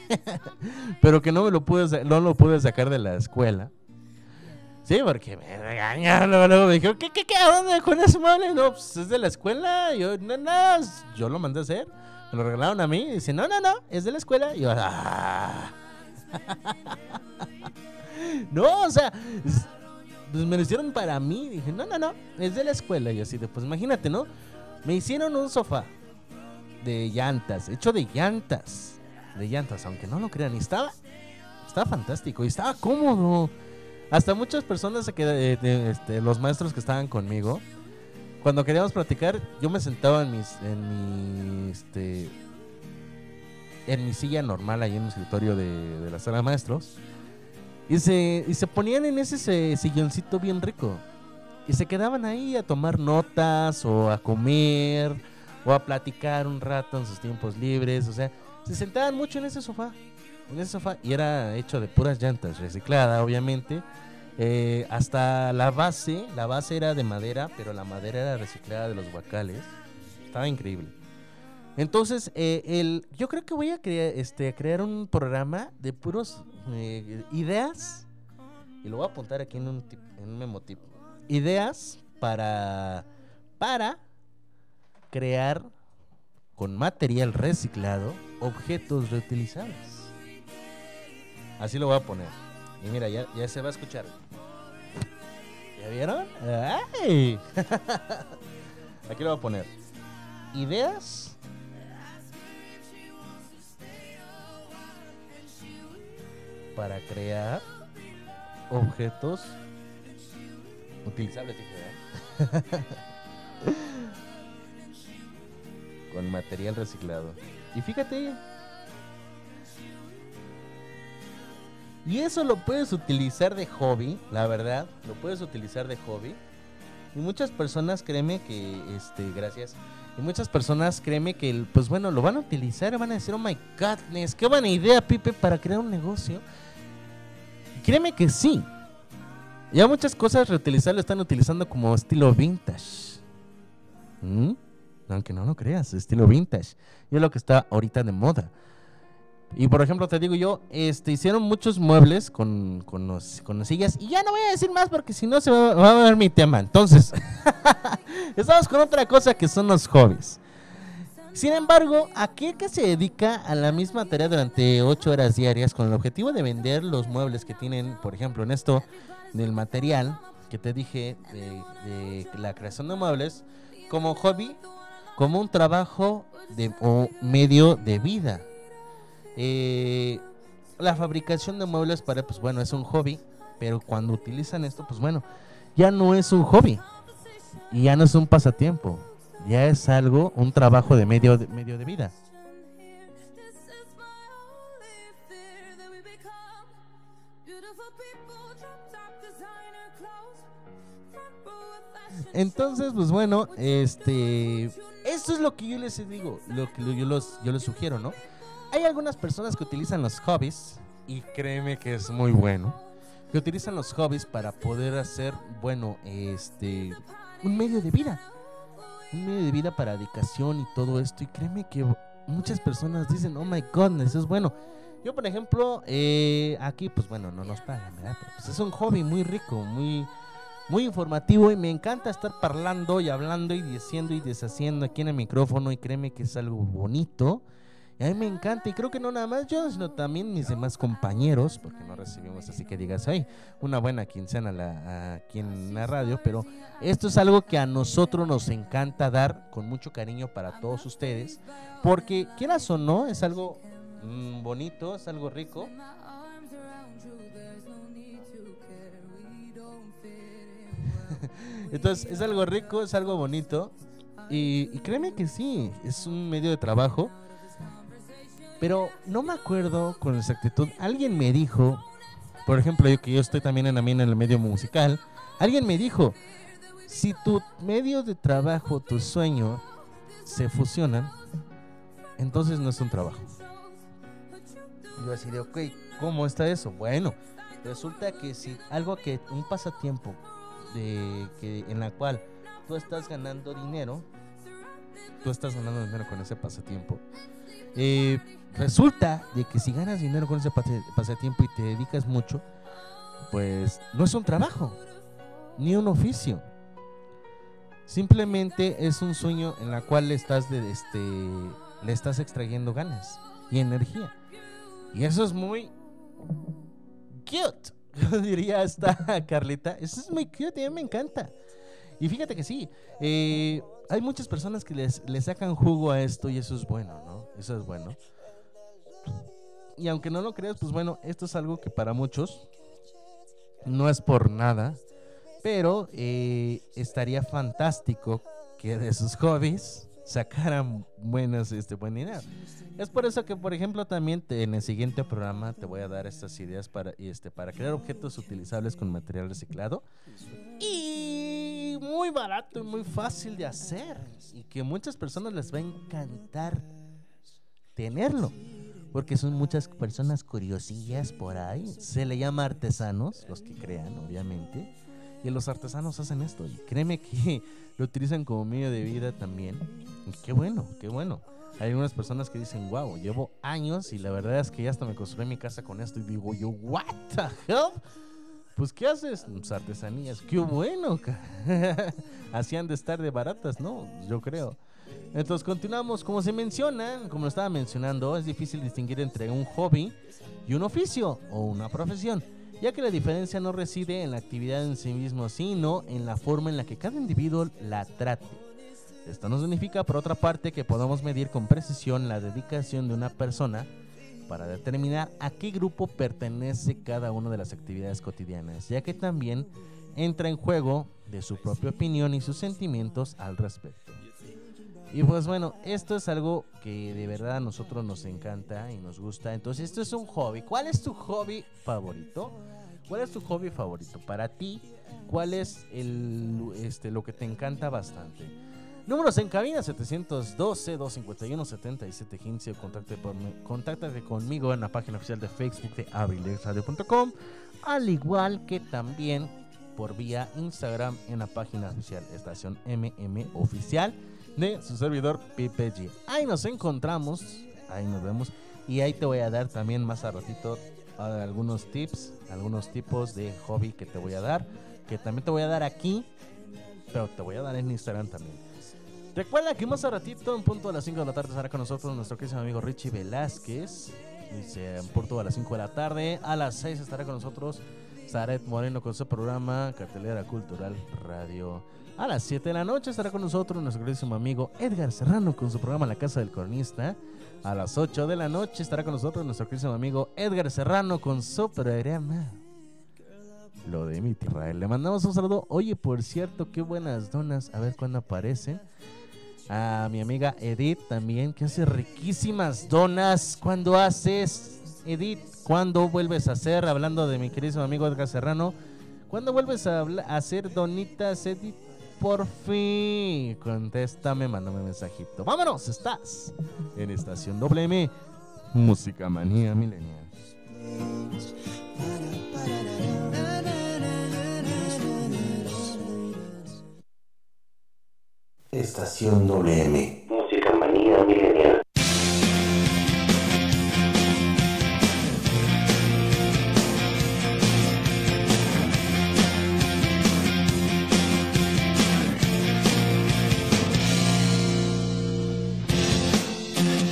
pero que no me lo pude, no lo pude sacar de la escuela. Sí, porque me regañaron, luego, me dijeron, ¿qué, qué, qué? ¿A dónde con ese mueble? No, pues es de la escuela. Yo, no, no, yo lo mandé a hacer. Me lo regalaron a mí. Y dice, no, no, no, es de la escuela. Y yo, ah. no, o sea, pues me lo hicieron para mí. Dije, no, no, no, es de la escuela. Y así de, pues imagínate, ¿no? Me hicieron un sofá de llantas, hecho de llantas. De llantas, aunque no lo crean. Y estaba, estaba fantástico y estaba cómodo. Hasta muchas personas, eh, este, los maestros que estaban conmigo, cuando queríamos platicar, yo me sentaba en mis, en mi, este, en mi silla normal ahí en el escritorio de, de la sala de maestros. Y se, y se ponían en ese se- silloncito bien rico. Y se quedaban ahí a tomar notas o a comer o a platicar un rato en sus tiempos libres. O sea, se sentaban mucho en ese sofá. En ese sofá. Y era hecho de puras llantas, reciclada, obviamente. Eh, hasta la base, la base era de madera, pero la madera era reciclada de los guacales. Estaba increíble. Entonces, eh, el, yo creo que voy a este, crear un programa de puros eh, ideas. Y lo voy a apuntar aquí en un, tip- en un memo tip. Ideas para, para crear con material reciclado objetos reutilizables. Así lo voy a poner. Y mira, ya, ya se va a escuchar. ¿Ya vieron? ¡Ay! Aquí lo voy a poner. Ideas para crear objetos utilizables, dije. Con material reciclado. Y fíjate. Y eso lo puedes utilizar de hobby, la verdad. Lo puedes utilizar de hobby. Y muchas personas, créeme que, este, gracias. Y muchas personas, créeme que, pues bueno, lo van a utilizar. Van a decir, oh my godness, qué buena idea, Pipe, para crear un negocio. Créeme que sí. Ya muchas cosas reutilizar lo están utilizando como estilo vintage. ¿Mm? Aunque no lo creas, estilo vintage. Y es lo que está ahorita de moda. Y por ejemplo, te digo yo, este, hicieron muchos muebles con, con, sillas. Y ya no voy a decir más porque si no se va, va a ver mi tema. Entonces, estamos con otra cosa que son los hobbies. Sin embargo, aquel que se dedica a la misma tarea durante 8 horas diarias con el objetivo de vender los muebles que tienen, por ejemplo, en esto del material que te dije de, de la creación de muebles, como hobby, como un trabajo de, o medio de vida. Eh, la fabricación de muebles para, pues bueno, es un hobby, pero cuando utilizan esto, pues bueno, ya no es un hobby y ya no es un pasatiempo, ya es algo, un trabajo de medio de, medio de vida. Entonces, pues bueno, este, esto es lo que yo les digo, lo que yo los, yo les sugiero, ¿no? Hay algunas personas que utilizan los hobbies y créeme que es muy bueno, que utilizan los hobbies para poder hacer, bueno, este, un medio de vida, un medio de vida para dedicación y todo esto y créeme que muchas personas dicen, oh my goodness, es bueno. Yo, por ejemplo, eh, aquí, pues bueno, no nos pagan, ¿verdad? Pero, pues, es un hobby muy rico, muy, muy informativo y me encanta estar parlando y hablando y diciendo y deshaciendo aquí en el micrófono y créeme que es algo bonito. Y a mí me encanta y creo que no nada más yo, sino también mis demás compañeros, porque no recibimos así que digas, ay, una buena quincena la, aquí en la radio, pero esto es algo que a nosotros nos encanta dar con mucho cariño para todos ustedes, porque quieras o no, es algo mm, bonito, es algo rico. Entonces es algo rico, es algo bonito. Y, y créeme que sí, es un medio de trabajo. Pero no me acuerdo con exactitud. Alguien me dijo, por ejemplo, yo que yo estoy también en, en el medio musical. Alguien me dijo, si tu medio de trabajo, tu sueño, se fusionan, entonces no es un trabajo. Yo así de, ok, ¿cómo está eso? Bueno, resulta que si algo que, un pasatiempo de que en la cual tú estás ganando dinero, tú estás ganando dinero con ese pasatiempo. Eh, resulta de que si ganas dinero con ese pasatiempo y te dedicas mucho, pues no es un trabajo, ni un oficio. Simplemente es un sueño en la cual le estás de, este le estás extrayendo ganas y energía. Y eso es muy cute. Diría esta Carlita. Eso es muy cute a mí me encanta. Y fíjate que sí, eh, hay muchas personas que les, le sacan jugo a esto y eso es bueno, ¿no? Eso es bueno. Y aunque no lo creas, pues bueno, esto es algo que para muchos no es por nada, pero eh, estaría fantástico que de sus hobbies sacaran buenos, este, buen dinero. Es por eso que, por ejemplo, también te- en el siguiente programa te voy a dar estas ideas para, este, para crear objetos utilizables con material reciclado y muy barato y muy fácil de hacer y que muchas personas les va a encantar tenerlo. Porque son muchas personas curiosillas por ahí. Se le llama artesanos, los que crean, obviamente. Y los artesanos hacen esto. Y créeme que lo utilizan como medio de vida también. Y qué bueno, qué bueno. Hay algunas personas que dicen, wow, llevo años y la verdad es que ya hasta me construí mi casa con esto. Y digo yo, what the hell? Pues, ¿qué haces? Pues, artesanías. Qué bueno. Hacían de estar de baratas, ¿no? Yo creo. Entonces continuamos, como se menciona, como lo estaba mencionando, es difícil distinguir entre un hobby y un oficio o una profesión, ya que la diferencia no reside en la actividad en sí mismo, sino en la forma en la que cada individuo la trate. Esto no significa, por otra parte, que podamos medir con precisión la dedicación de una persona para determinar a qué grupo pertenece cada una de las actividades cotidianas, ya que también entra en juego de su propia opinión y sus sentimientos al respecto. Y pues bueno, esto es algo que de verdad a nosotros nos encanta y nos gusta. Entonces, esto es un hobby. ¿Cuál es tu hobby favorito? ¿Cuál es tu hobby favorito? Para ti, ¿cuál es el, este, lo que te encanta bastante? Números en cabina 712-251-7715 o contáctate, conmigo en la página oficial de Facebook de abrilexradio.com al igual que también por vía Instagram en la página oficial Estación MM Oficial de su servidor PPG. Ahí nos encontramos, ahí nos vemos y ahí te voy a dar también más a ratito algunos tips, algunos tipos de hobby que te voy a dar, que también te voy a dar aquí, pero te voy a dar en Instagram también. Recuerda que más a ratito, en punto de las 5 de la tarde, estará con nosotros nuestro querido amigo Richie Velázquez. Dice, en punto de las 5 de la tarde, a las 6 estará con nosotros Zaret Moreno con su programa Cartelera Cultural Radio. A las 7 de la noche estará con nosotros nuestro queridísimo amigo Edgar Serrano con su programa La Casa del Cronista. A las 8 de la noche estará con nosotros nuestro queridísimo amigo Edgar Serrano con su programa Lo de mi tierra. Le mandamos un saludo. Oye, por cierto, qué buenas donas. A ver cuándo aparecen. A mi amiga Edith también, que hace riquísimas donas. ¿Cuándo haces, Edith? ¿Cuándo vuelves a hacer? Hablando de mi querido amigo Edgar Serrano. ¿Cuándo vuelves a hacer donitas, Edith? Por fin. Contéstame, mándame un mensajito. Vámonos, estás en Estación WM. Música Manía Milenial. Estación WM. Música manía milenial.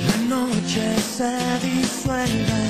La noche se disuelve,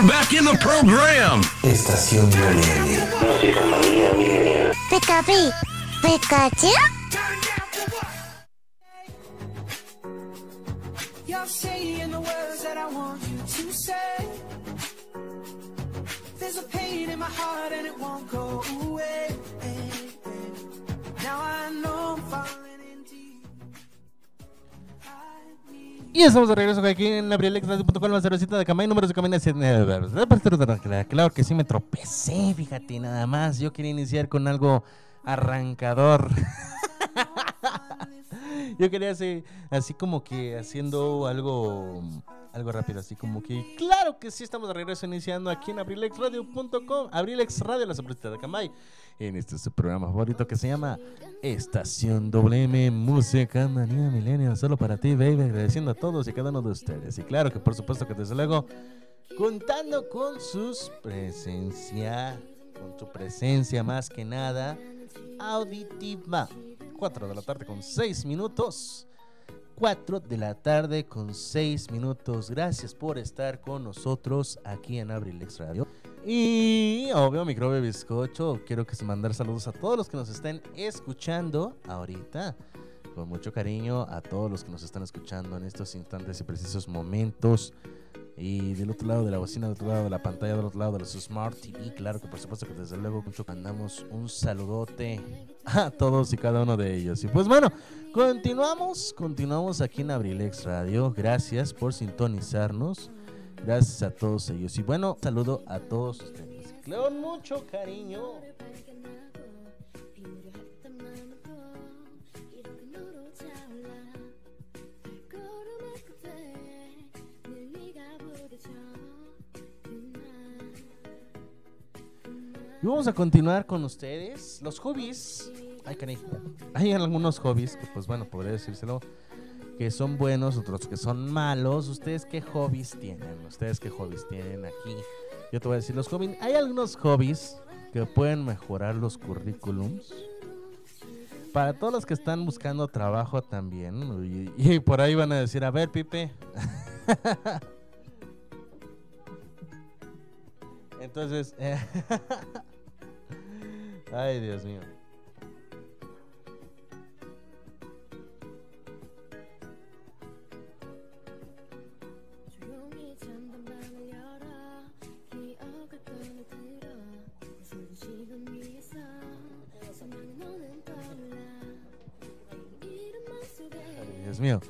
We're back in the program. Estación Millennial. Música manía millennial. Pika P. Pikachu? You're saying the words that I want you to say. There's a pain in my heart and it won't go away. Now I know I'm falling Y estamos de regreso aquí en abrilexradio.com, la cervecita de Camay, números de Camay. Claro que sí me tropecé, fíjate, nada más. Yo quería iniciar con algo arrancador. Yo quería hacer así como que haciendo algo algo rápido, así como que claro que sí estamos de regreso iniciando aquí en abrilexradio.com, Abrilex Radio, la cervecita de Camay, en este su programa favorito que se llama Estación WM Música Manía Milenio, solo para ti, baby, agradeciendo a todos y cada uno de ustedes. Y claro que por supuesto que desde luego contando con sus presencia, con su presencia más que nada auditiva. 4 de la tarde con 6 minutos. 4 de la tarde con 6 minutos. Gracias por estar con nosotros aquí en Abrilex Radio. Y obvio, microbio bizcocho. Quiero que se mandar saludos a todos los que nos estén escuchando ahorita. Con mucho cariño a todos los que nos están escuchando en estos instantes y precisos momentos. Y del otro lado de la bocina, del otro lado de la pantalla, del otro lado de su Smart TV, claro que por supuesto que desde luego mucho mandamos un saludote a todos y cada uno de ellos. Y pues bueno, continuamos, continuamos aquí en Abrilex Radio. Gracias por sintonizarnos. Gracias a todos ellos. Y bueno, saludo a todos ustedes. Con mucho cariño. Vamos a continuar con ustedes. Los hobbies. Ay, caray. Hay algunos hobbies que, pues bueno, podría decírselo. Que son buenos, otros que son malos. ¿Ustedes qué hobbies tienen? ¿Ustedes qué hobbies tienen aquí? Yo te voy a decir los hobbies. Hay algunos hobbies que pueden mejorar los currículums. Para todos los que están buscando trabajo también. Y, y por ahí van a decir, a ver, Pipe. Entonces, eh, ay Dios mío. Dios mío.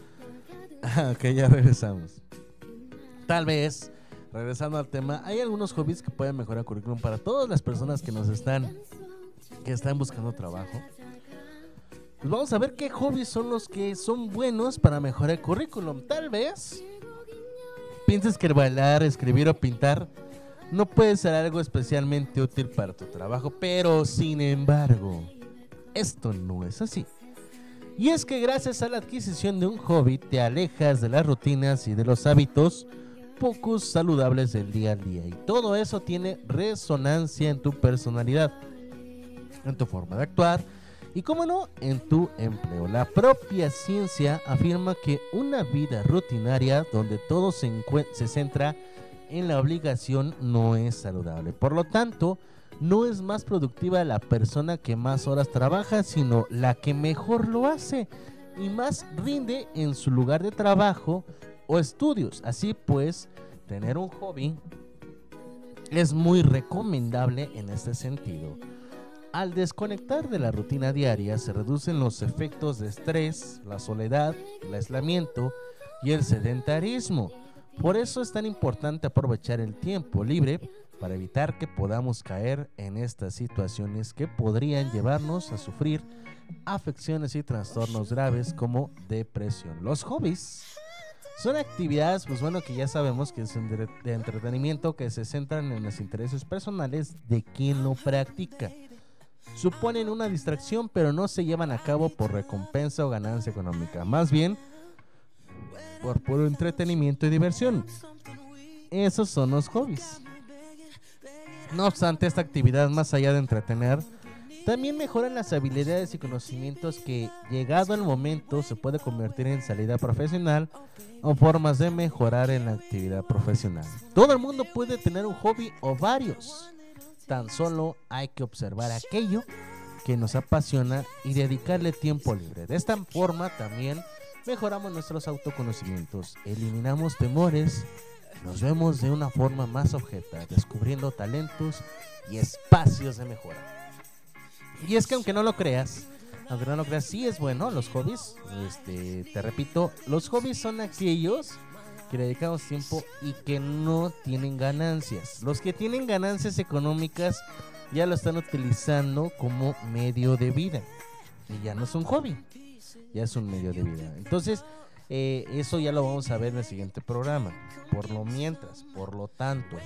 ok, ya regresamos. Tal vez regresando al tema, hay algunos hobbies que pueden mejorar el currículum para todas las personas que nos están que están buscando trabajo. Pues vamos a ver qué hobbies son los que son buenos para mejorar el currículum. Tal vez pienses que bailar, escribir o pintar no puede ser algo especialmente útil para tu trabajo, pero sin embargo, esto no es así. Y es que gracias a la adquisición de un hobby te alejas de las rutinas y de los hábitos pocos saludables del día a día. Y todo eso tiene resonancia en tu personalidad, en tu forma de actuar y, como no, en tu empleo. La propia ciencia afirma que una vida rutinaria donde todo se, se centra en la obligación no es saludable. Por lo tanto, no es más productiva la persona que más horas trabaja, sino la que mejor lo hace y más rinde en su lugar de trabajo o estudios. Así pues, tener un hobby es muy recomendable en este sentido. Al desconectar de la rutina diaria se reducen los efectos de estrés, la soledad, el aislamiento y el sedentarismo. Por eso es tan importante aprovechar el tiempo libre para evitar que podamos caer en estas situaciones que podrían llevarnos a sufrir afecciones y trastornos graves como depresión. Los hobbies son actividades, pues bueno, que ya sabemos que de de entretenimiento que se centran en los intereses personales de quien lo practica. Suponen una distracción, pero no se llevan a cabo por recompensa o ganancia económica. Más bien, por puro entretenimiento y diversión. Esos son los hobbies. No obstante, esta actividad, más allá de entretener, También mejoran las habilidades y conocimientos que, llegado el momento, se puede convertir en salida profesional o formas de mejorar en la actividad profesional. Todo el mundo puede tener un hobby o varios. Tan solo hay que observar aquello que nos apasiona y dedicarle tiempo libre. De esta forma también mejoramos nuestros autoconocimientos, eliminamos temores, nos vemos de una forma más objeta, descubriendo talentos y espacios de mejora. Y es que aunque no lo creas, aunque no lo creas, sí es bueno los hobbies. Este, te repito, los hobbies son aquellos que le dedicamos tiempo y que no tienen ganancias. Los que tienen ganancias económicas ya lo están utilizando como medio de vida. Y ya no es un hobby, ya es un medio de vida. Entonces, eh, eso ya lo vamos a ver en el siguiente programa. Por lo mientras, por lo tanto,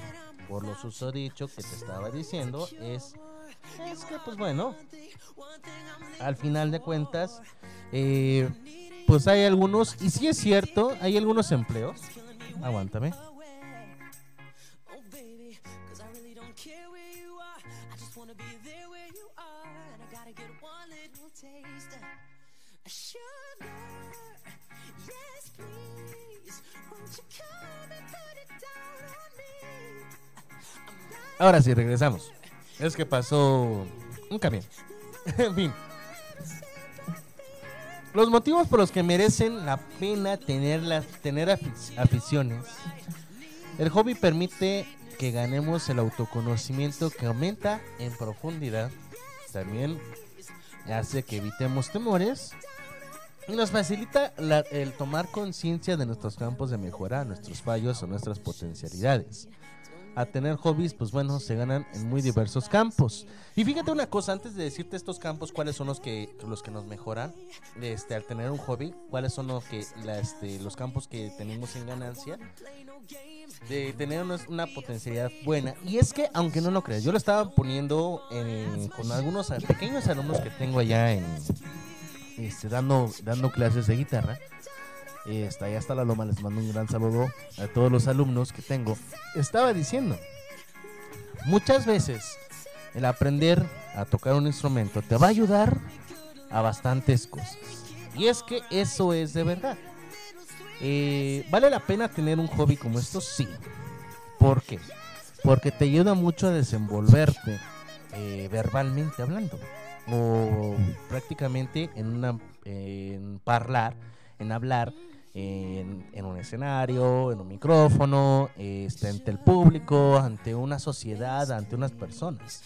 por lo susodicho que te estaba diciendo, es, es que, pues bueno, al final de cuentas, eh, pues hay algunos, y sí es cierto, hay algunos empleos. Aguántame. Ahora sí, regresamos. Es que pasó un camión. en fin. Los motivos por los que merecen la pena tener, tener afic- aficiones. El hobby permite que ganemos el autoconocimiento que aumenta en profundidad. También hace que evitemos temores. Y nos facilita el tomar conciencia de nuestros campos de mejora, nuestros fallos o nuestras potencialidades. A tener hobbies, pues bueno, se ganan en muy diversos campos. Y fíjate una cosa, antes de decirte estos campos, cuáles son los que los que nos mejoran, este, al tener un hobby, cuáles son los que este, los campos que tenemos en ganancia, de tener una, una potencialidad buena. Y es que, aunque no lo creas, yo lo estaba poniendo en- con algunos pequeños alumnos que tengo allá en, este, dando, dando clases de guitarra. Está allá hasta la loma, les mando un gran saludo a todos los alumnos que tengo. Estaba diciendo, muchas veces el aprender a tocar un instrumento te va a ayudar a bastantes cosas. Y es que eso es de verdad. Eh, ¿Vale la pena tener un hobby como esto? Sí. ¿Por qué? Porque te ayuda mucho a desenvolverte eh, verbalmente hablando. O prácticamente en una en parlar, en hablar en, en un escenario, en un micrófono, este, ante el público, ante una sociedad, ante unas personas.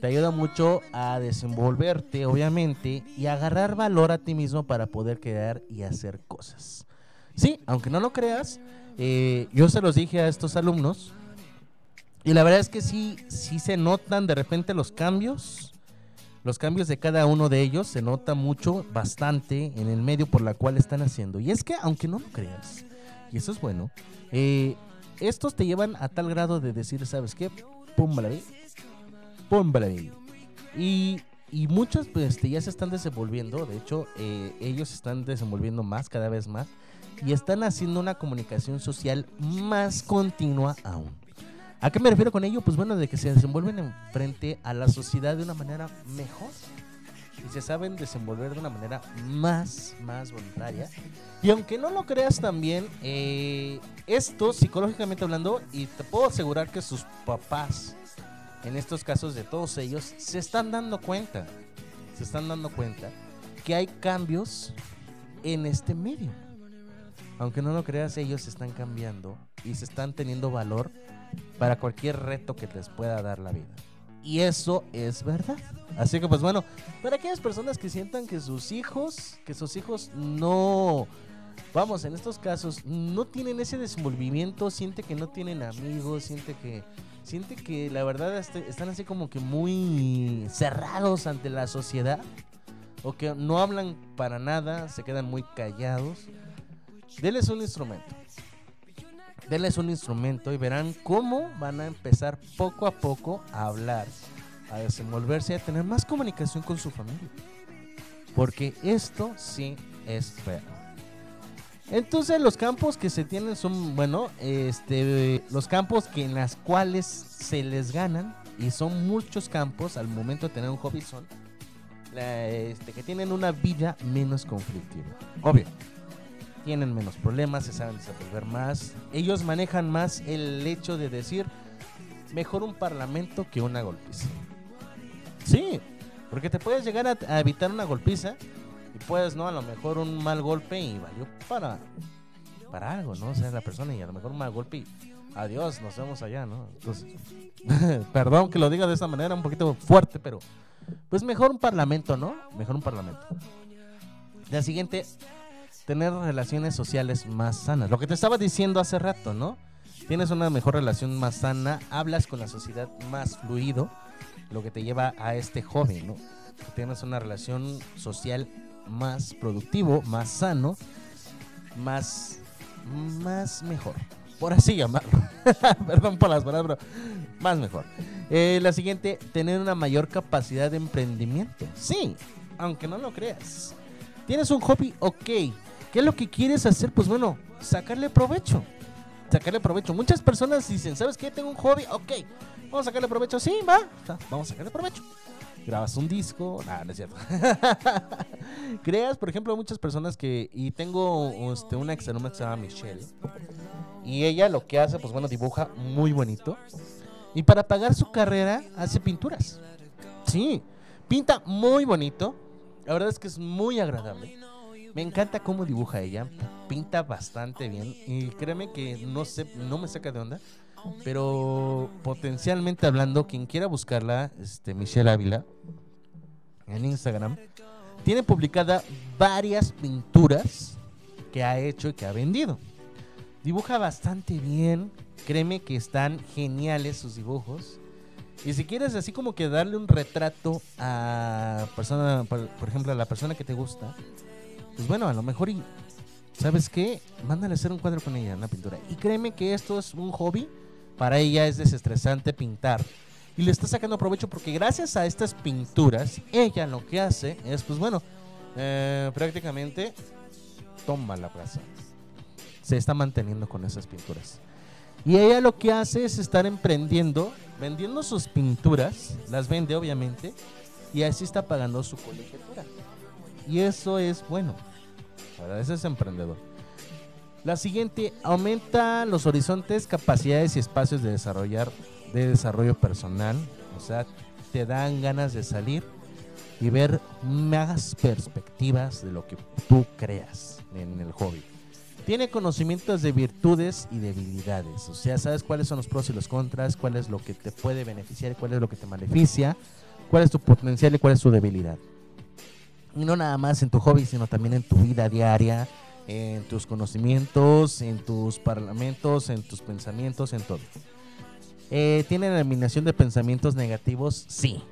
Te ayuda mucho a desenvolverte, obviamente, y agarrar valor a ti mismo para poder crear y hacer cosas. Sí, aunque no lo creas, eh, yo se los dije a estos alumnos, y la verdad es que sí, sí se notan de repente los cambios. Los cambios de cada uno de ellos se nota mucho, bastante, en el medio por la cual están haciendo. Y es que, aunque no lo creas, y eso es bueno, eh, estos te llevan a tal grado de decir, ¿sabes qué? Púmbala ahí. Y, y muchos pues este, ya se están desenvolviendo, de hecho, eh, ellos están desenvolviendo más, cada vez más, y están haciendo una comunicación social más continua aún. ¿A qué me refiero con ello? Pues bueno, de que se desenvuelven en frente a la sociedad de una manera mejor. Y se saben desenvolver de una manera más, más voluntaria. Y aunque no lo creas también, eh, esto psicológicamente hablando, y te puedo asegurar que sus papás, en estos casos de todos ellos, se están dando cuenta, se están dando cuenta que hay cambios en este medio. Aunque no lo creas, ellos están cambiando y se están teniendo valor para cualquier reto que les pueda dar la vida. Y eso es verdad. Así que pues bueno, para aquellas personas que sientan que sus hijos, que sus hijos no, vamos, en estos casos, no tienen ese desenvolvimiento, siente que no tienen amigos, siente que, siente que la verdad este- están así como que muy cerrados ante la sociedad, o que no hablan para nada, se quedan muy callados. Denles un instrumento. Denles un instrumento y verán cómo van a empezar poco a poco a hablar, a desenvolverse, a tener más comunicación con su familia. Porque esto sí es real. Entonces los campos que se tienen son, bueno, este, los campos que en las cuales se les ganan y son muchos campos al momento de tener un hobby son este, que tienen una vida menos conflictiva. Obvio, tienen menos problemas, se saben desenvolver más. Ellos manejan más el hecho de decir, mejor un parlamento que una golpiza. Sí, porque te puedes llegar a, evitar una golpiza y puedes, ¿no? A lo mejor un mal golpe y valió para, para algo, ¿no? O sea, la persona y a lo mejor un mal golpe y adiós, nos vemos allá, ¿no? Entonces, perdón que lo diga de esa manera un poquito fuerte, pero pues mejor un parlamento, ¿no? Mejor un parlamento. La siguiente, tener relaciones sociales más sanas. Lo que te estaba diciendo hace rato, ¿no? Tienes una mejor relación más sana, hablas con la sociedad más fluido, lo que te lleva a este hobby, ¿no? Tienes una relación social más productivo, más sano, más, más mejor. Por así llamarlo. Perdón por las palabras, pero más mejor. Eh, la siguiente, tener una mayor capacidad de emprendimiento. Sí, aunque no lo creas. Tienes un hobby, ok. ¿Qué es lo que quieres hacer? Pues bueno, sacarle provecho. Sacarle provecho. Muchas personas dicen, ¿sabes qué? Tengo un hobby, ok. Vamos a sacarle provecho. Sí, va. va, Vamos a sacarle provecho. Grabas un disco. Nah, no es cierto. Creas, por ejemplo, muchas personas que. Y tengo este, una ex alumna que se llama Michelle. Y ella lo que hace, pues bueno, dibuja muy bonito. Y para pagar su carrera, hace pinturas. Sí, pinta muy bonito. La verdad es que es muy agradable. Me encanta cómo dibuja ella. Pinta bastante bien. Y créeme que no sé, no me saca de onda. Pero potencialmente hablando, quien quiera buscarla, este, Michelle Ávila, en Instagram, tiene publicada varias pinturas que ha hecho y que ha vendido. Dibuja bastante bien. Créeme que están geniales sus dibujos. Y si quieres así como que darle un retrato a persona, por, por ejemplo, a la persona que te gusta, pues bueno, a lo mejor y ¿sabes qué? Mándale hacer un cuadro con ella, una pintura. Y créeme que esto es un hobby. Para ella es desestresante pintar. Y le está sacando provecho porque gracias a estas pinturas, ella lo que hace es, pues bueno, eh, prácticamente toma la plaza. Se está manteniendo con esas pinturas. Y ella lo que hace es estar emprendiendo, vendiendo sus pinturas, las vende obviamente, y así está pagando su colegiatura. Y eso es bueno. Para ese es emprendedor. La siguiente, aumenta los horizontes, capacidades y espacios de desarrollar, de desarrollo personal. O sea, te dan ganas de salir y ver más perspectivas de lo que tú creas en el hobby. Tiene conocimientos de virtudes y debilidades. O sea, sabes cuáles son los pros y los contras, cuál es lo que te puede beneficiar y cuál es lo que te maleficia, cuál es tu potencial y cuál es tu debilidad. Y no nada más en tu hobby, sino también en tu vida diaria, en tus conocimientos, en tus parlamentos, en tus pensamientos, en todo. Eh, ¿Tiene eliminación de pensamientos negativos? Sí.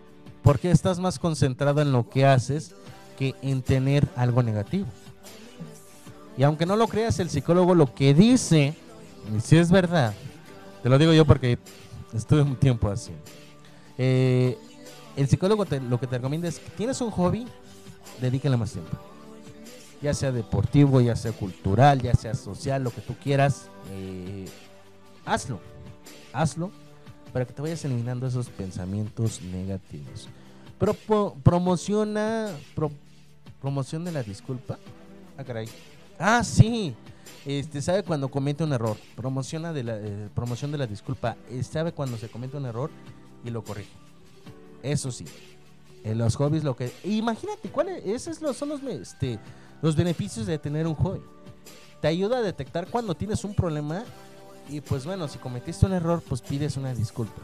Porque estás más concentrado en lo que haces que en tener algo negativo. Y aunque no lo creas, el psicólogo lo que dice, y si es verdad, te lo digo yo porque estuve un tiempo así. Eh, el psicólogo te- lo que te recomienda es que tienes un hobby, dedícale más tiempo. Ya sea deportivo, ya sea cultural, ya sea social, lo que tú quieras, eh, hazlo. Hazlo para que te vayas eliminando esos pensamientos negativos. Propo- promociona, pro- promoción de la disculpa. Ah, caray. Ah, sí. Este, sabe cuando comete un error. Promociona de la, eh, promoción de la disculpa. Eh, sabe cuando se comete un error y lo corrige. Eso sí. En los hobbies lo que... Imagínate, ¿cuáles esos son los, este, los beneficios de tener un hobby? Te ayuda a detectar cuando tienes un problema y pues bueno, si cometiste un error, pues pides una disculpa.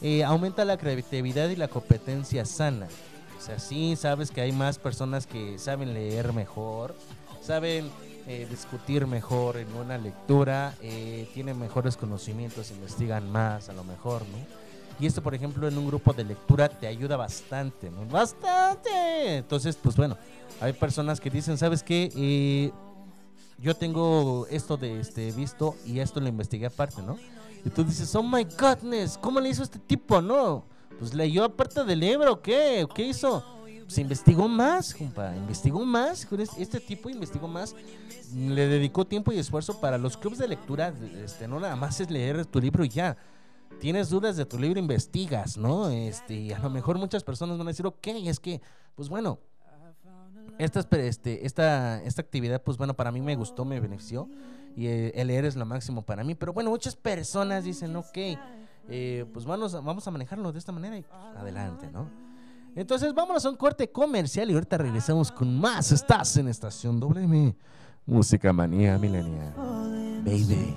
Eh, aumenta la creatividad y la competencia sana. O sea, sí sabes que hay más personas que saben leer mejor, saben eh, discutir mejor en una lectura, eh, tienen mejores conocimientos, investigan más a lo mejor, ¿no? Y esto, por ejemplo, en un grupo de lectura te ayuda bastante, ¿no? Bastante. Entonces, pues bueno, hay personas que dicen, ¿sabes qué? Eh, yo tengo esto de este visto y esto lo investigué aparte, ¿no? Y tú dices, oh my godness, ¿cómo le hizo este tipo, no? Pues leyó aparte del libro, ¿qué? ¿Qué hizo? Pues investigó más, compa, investigó más. Este tipo investigó más, le dedicó tiempo y esfuerzo para los clubes de lectura. Este, no nada más es leer tu libro y ya tienes dudas de tu libro, investigas, ¿no? Este, y a lo mejor muchas personas van a decir, ok, es que, pues bueno, esta, este, esta, esta actividad, pues bueno, para mí me gustó, me benefició y eh, el leer es lo máximo para mí. Pero bueno, muchas personas dicen, ok, eh, pues vamos, vamos a manejarlo de esta manera y adelante, ¿no? Entonces vámonos a un corte comercial y ahorita regresamos con más. Estás en Estación WM. Música Manía Milenial. Baby.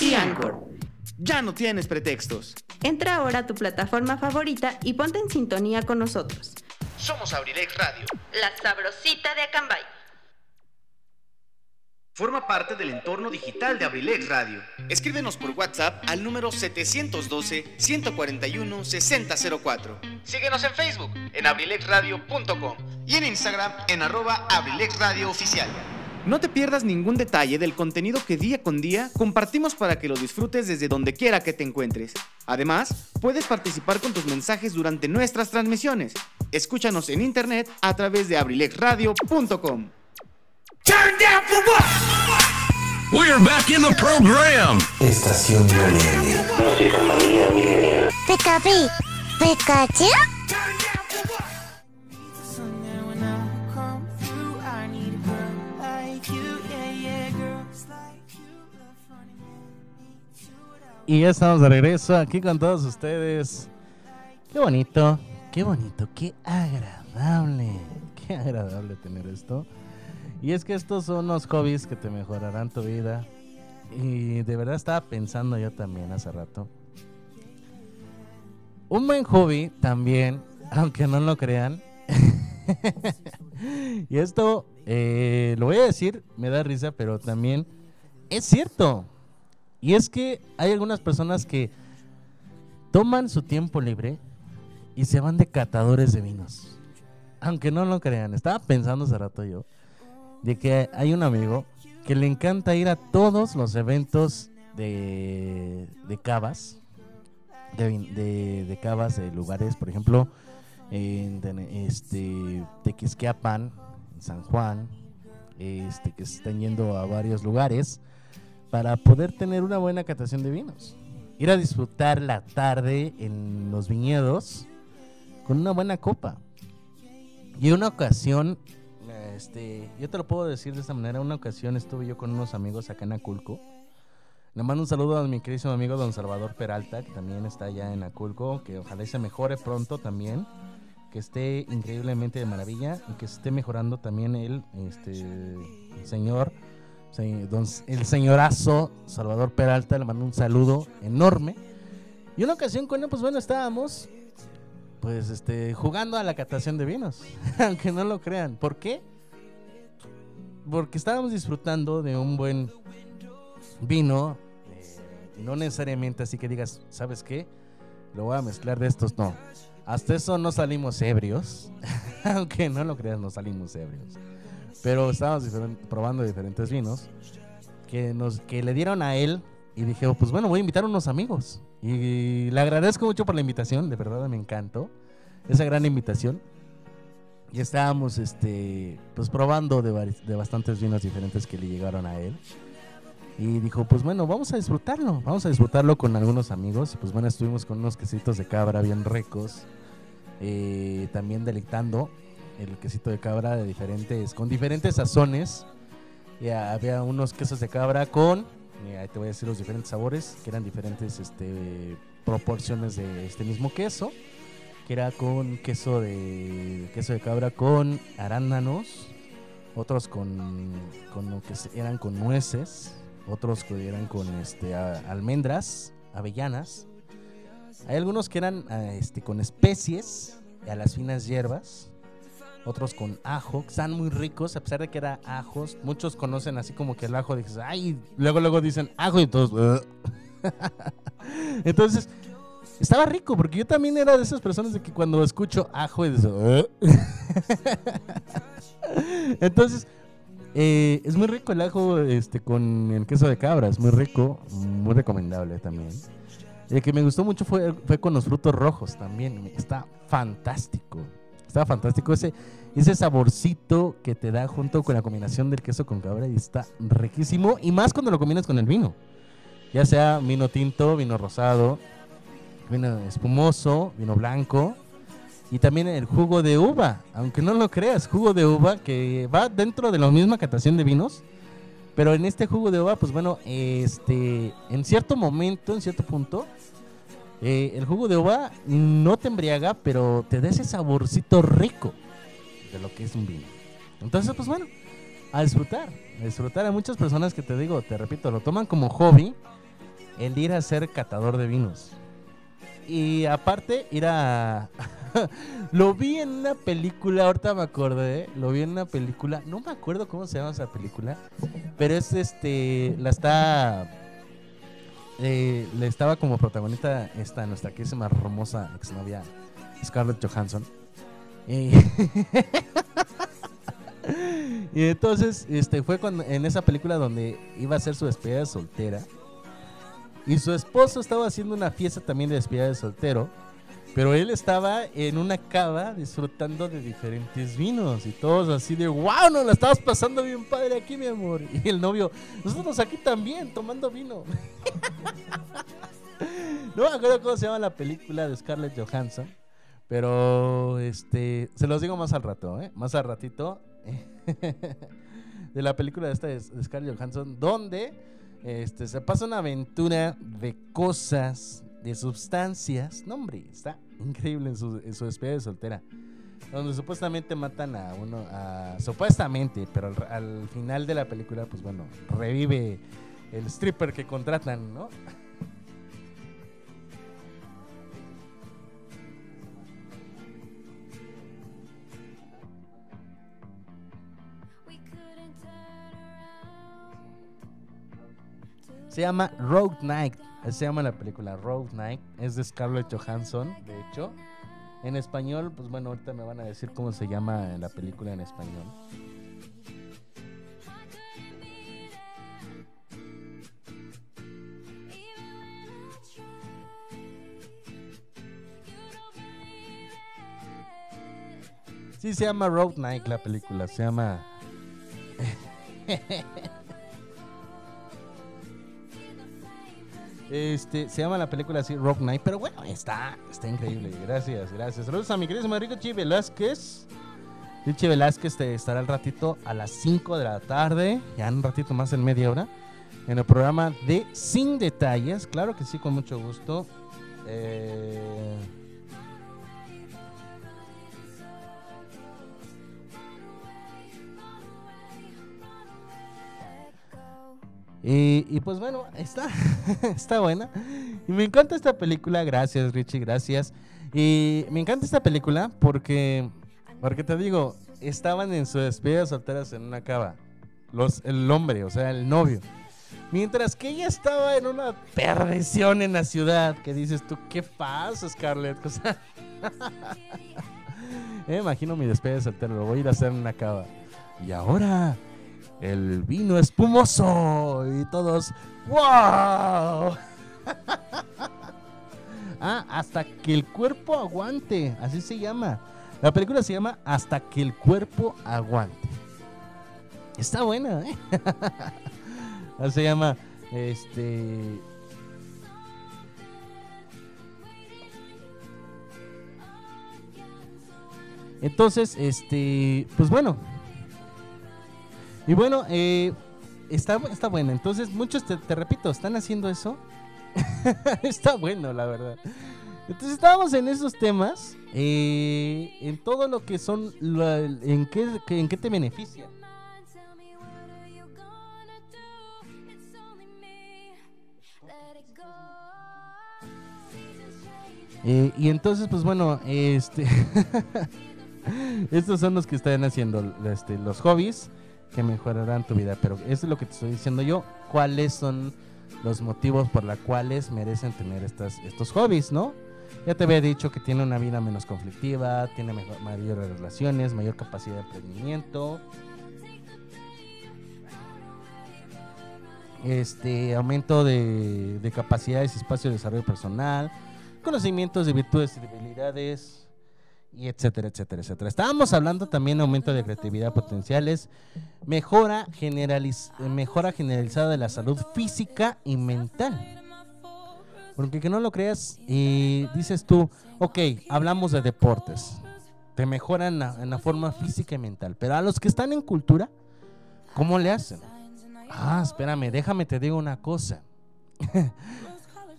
y Anchor. Ya no tienes pretextos. Entra ahora a tu plataforma favorita y ponte en sintonía con nosotros. Somos Abrilex Radio. La sabrosita de Acambay. Forma parte del entorno digital de Abrilex Radio. Escríbenos por WhatsApp al número 712-141-6004. Síguenos en Facebook en abrilexradio.com y en Instagram en arroba abrilexradiooficial. No te pierdas ningún detalle del contenido que día con día compartimos para que lo disfrutes desde donde quiera que te encuentres. Además, puedes participar con tus mensajes durante nuestras transmisiones. Escúchanos en internet a través de abrilexradio.com. Turn down for what? We're back in the program. Estación Millennial. Música manía millennial. Pika Pi, Pikachu. Y ya estamos de regreso aquí con todos ustedes. Qué bonito, qué bonito, qué agradable, qué agradable tener esto. Y es que estos son unos hobbies que te mejorarán tu vida. Y de verdad estaba pensando yo también hace rato. Un buen hobby también, aunque no lo crean. y esto eh, lo voy a decir, me da risa, pero también es cierto. Y es que hay algunas personas que toman su tiempo libre y se van de catadores de vinos. Aunque no lo crean, estaba pensando hace rato yo de que hay un amigo que le encanta ir a todos los eventos de, de cavas, de, de, cavas, de lugares, por ejemplo, en este, Tequisquiapan, en San Juan, este, que se están yendo a varios lugares para poder tener una buena catación de vinos. Ir a disfrutar la tarde en los viñedos con una buena copa. Y una ocasión, este, yo te lo puedo decir de esta manera, una ocasión estuve yo con unos amigos acá en Aculco. Le mando un saludo a mi querido amigo don Salvador Peralta, que también está allá en Aculco, que ojalá se mejore pronto también, que esté increíblemente de maravilla y que esté mejorando también el, este, el señor, don- el señorazo Salvador Peralta, le mando un saludo enorme. Y una ocasión con pues bueno, estábamos pues este jugando a la catación de vinos, aunque no lo crean. ¿Por qué? Porque estábamos disfrutando de un buen vino, eh, no necesariamente así que digas, ¿sabes qué? Lo voy a mezclar de estos, no. Hasta eso no salimos ebrios, aunque no lo creas, no salimos ebrios. Pero estábamos probando diferentes vinos que, nos, que le dieron a él y dije, "Oh, pues bueno, voy a invitar a unos amigos. Y le agradezco mucho por la invitación, de verdad me encantó esa gran invitación. Y estábamos este, pues probando de, de bastantes vinos diferentes que le llegaron a él. Y dijo, pues bueno, vamos a disfrutarlo, vamos a disfrutarlo con algunos amigos. Y pues bueno, estuvimos con unos quesitos de cabra bien ricos, eh, también deleitando el quesito de cabra de diferentes, con diferentes sazones. Había unos quesos de cabra con, eh, ahí te voy a decir los diferentes sabores, que eran diferentes este, proporciones de este mismo queso, que era con queso de queso de cabra con arándanos, otros con, con lo que eran con nueces, otros que eran con este a- almendras, avellanas. Hay algunos que eran ah, este con especies, a las finas hierbas, otros con ajo, están muy ricos, a pesar de que era ajos. Muchos conocen así como que el ajo, dices, ay, luego luego dicen ajo y todos. Entonces, estaba rico, porque yo también era de esas personas de que cuando escucho ajo "Ugh". Entonces, eh, es muy rico el ajo este, con el queso de cabra, es muy rico, muy recomendable también. El que me gustó mucho fue, fue con los frutos rojos también, está fantástico. Está fantástico ese, ese saborcito que te da junto con la combinación del queso con cabra y está riquísimo. Y más cuando lo combinas con el vino. Ya sea vino tinto, vino rosado, vino espumoso, vino blanco y también el jugo de uva, aunque no lo creas, jugo de uva que va dentro de la misma catación de vinos, pero en este jugo de uva, pues bueno, este, en cierto momento, en cierto punto, eh, el jugo de uva no te embriaga, pero te da ese saborcito rico de lo que es un vino. Entonces, pues bueno, a disfrutar, a disfrutar. a muchas personas que te digo, te repito, lo toman como hobby el ir a ser catador de vinos. Y aparte, ir a... lo vi en una película, ahorita me acordé, lo vi en una película, no me acuerdo cómo se llama esa película, pero es este, la está... eh, le estaba como protagonista esta nuestra que es más hermosa exnovia Scarlett Johansson. Eh, y entonces este fue cuando en esa película donde iba a ser su despedida de soltera. Y su esposo estaba haciendo una fiesta también de despedida de soltero. Pero él estaba en una cava disfrutando de diferentes vinos. Y todos así de, wow, nos la estabas pasando bien padre aquí, mi amor. Y el novio, nosotros aquí también, tomando vino. no me acuerdo cómo se llama la película de Scarlett Johansson. Pero este, se los digo más al rato, ¿eh? Más al ratito. de la película de esta de Scarlett Johansson, donde este, se pasa una aventura de cosas, de sustancias. No, hombre, está increíble en su, despedida de soltera. Donde supuestamente matan a uno, a, supuestamente, pero al, al final de la película, pues bueno, revive el stripper que contratan, ¿no? Se llama Road Night. Se llama la película Road Night. Es de Scarlett Johansson, de hecho. En español, pues bueno, ahorita me van a decir cómo se llama la película en español. Sí, se llama Road Night la película. Se llama. Este, se llama la película así, Rock Night, pero bueno, está, está increíble. Gracias, gracias. Saludos a mi querido Richie Velázquez. Richie Velázquez te estará al ratito a las 5 de la tarde, ya en un ratito más en media hora, en el programa de Sin Detalles. Claro que sí, con mucho gusto. Eh, Y, y pues bueno, está, está buena. Y me encanta esta película, gracias Richie, gracias. Y me encanta esta película porque, porque te digo, estaban en su despedida de solteras en una cava. Los, el hombre, o sea, el novio. Mientras que ella estaba en una perdición en la ciudad. Que dices tú, ¿qué pasa, Scarlett? O sea, me imagino mi despedida de soltero, lo voy a ir a hacer en una cava. Y ahora el vino espumoso y todos ¡Wow! ah, hasta que el cuerpo aguante, así se llama. La película se llama Hasta que el cuerpo aguante. Está buena, ¿eh? así se llama este Entonces, este, pues bueno, y bueno, eh, está, está bueno. Entonces, muchos, te, repito, están haciendo eso. está bueno, la verdad. Entonces, estábamos en esos temas. eh, en todo lo que son. la- en, qué, ¿En qué te beneficia? Eh, y entonces, pues bueno, este. Estos son los que están haciendo este, los hobbies que mejorarán tu vida. Pero eso es lo que te estoy diciendo yo. ¿Cuáles son los motivos por los cuales merecen tener estas, estos hobbies, no? Ya te había dicho que tiene una vida menos conflictiva, tiene mejor, mayores relaciones, mayor capacidad de emprendimiento. Este aumento de, de capacidades espacio de desarrollo personal, conocimientos de virtudes y debilidades, y etcétera, etcétera, etcétera. Estábamos hablando también de aumento de creatividad potenciales, mejora, generaliz- mejora generalizada de la salud física y mental. Porque que no lo creas, y dices tú, ok, hablamos de deportes, te mejoran en la forma física y mental, pero a los que están en cultura, ¿cómo le hacen? Ah, espérame, déjame te digo una cosa.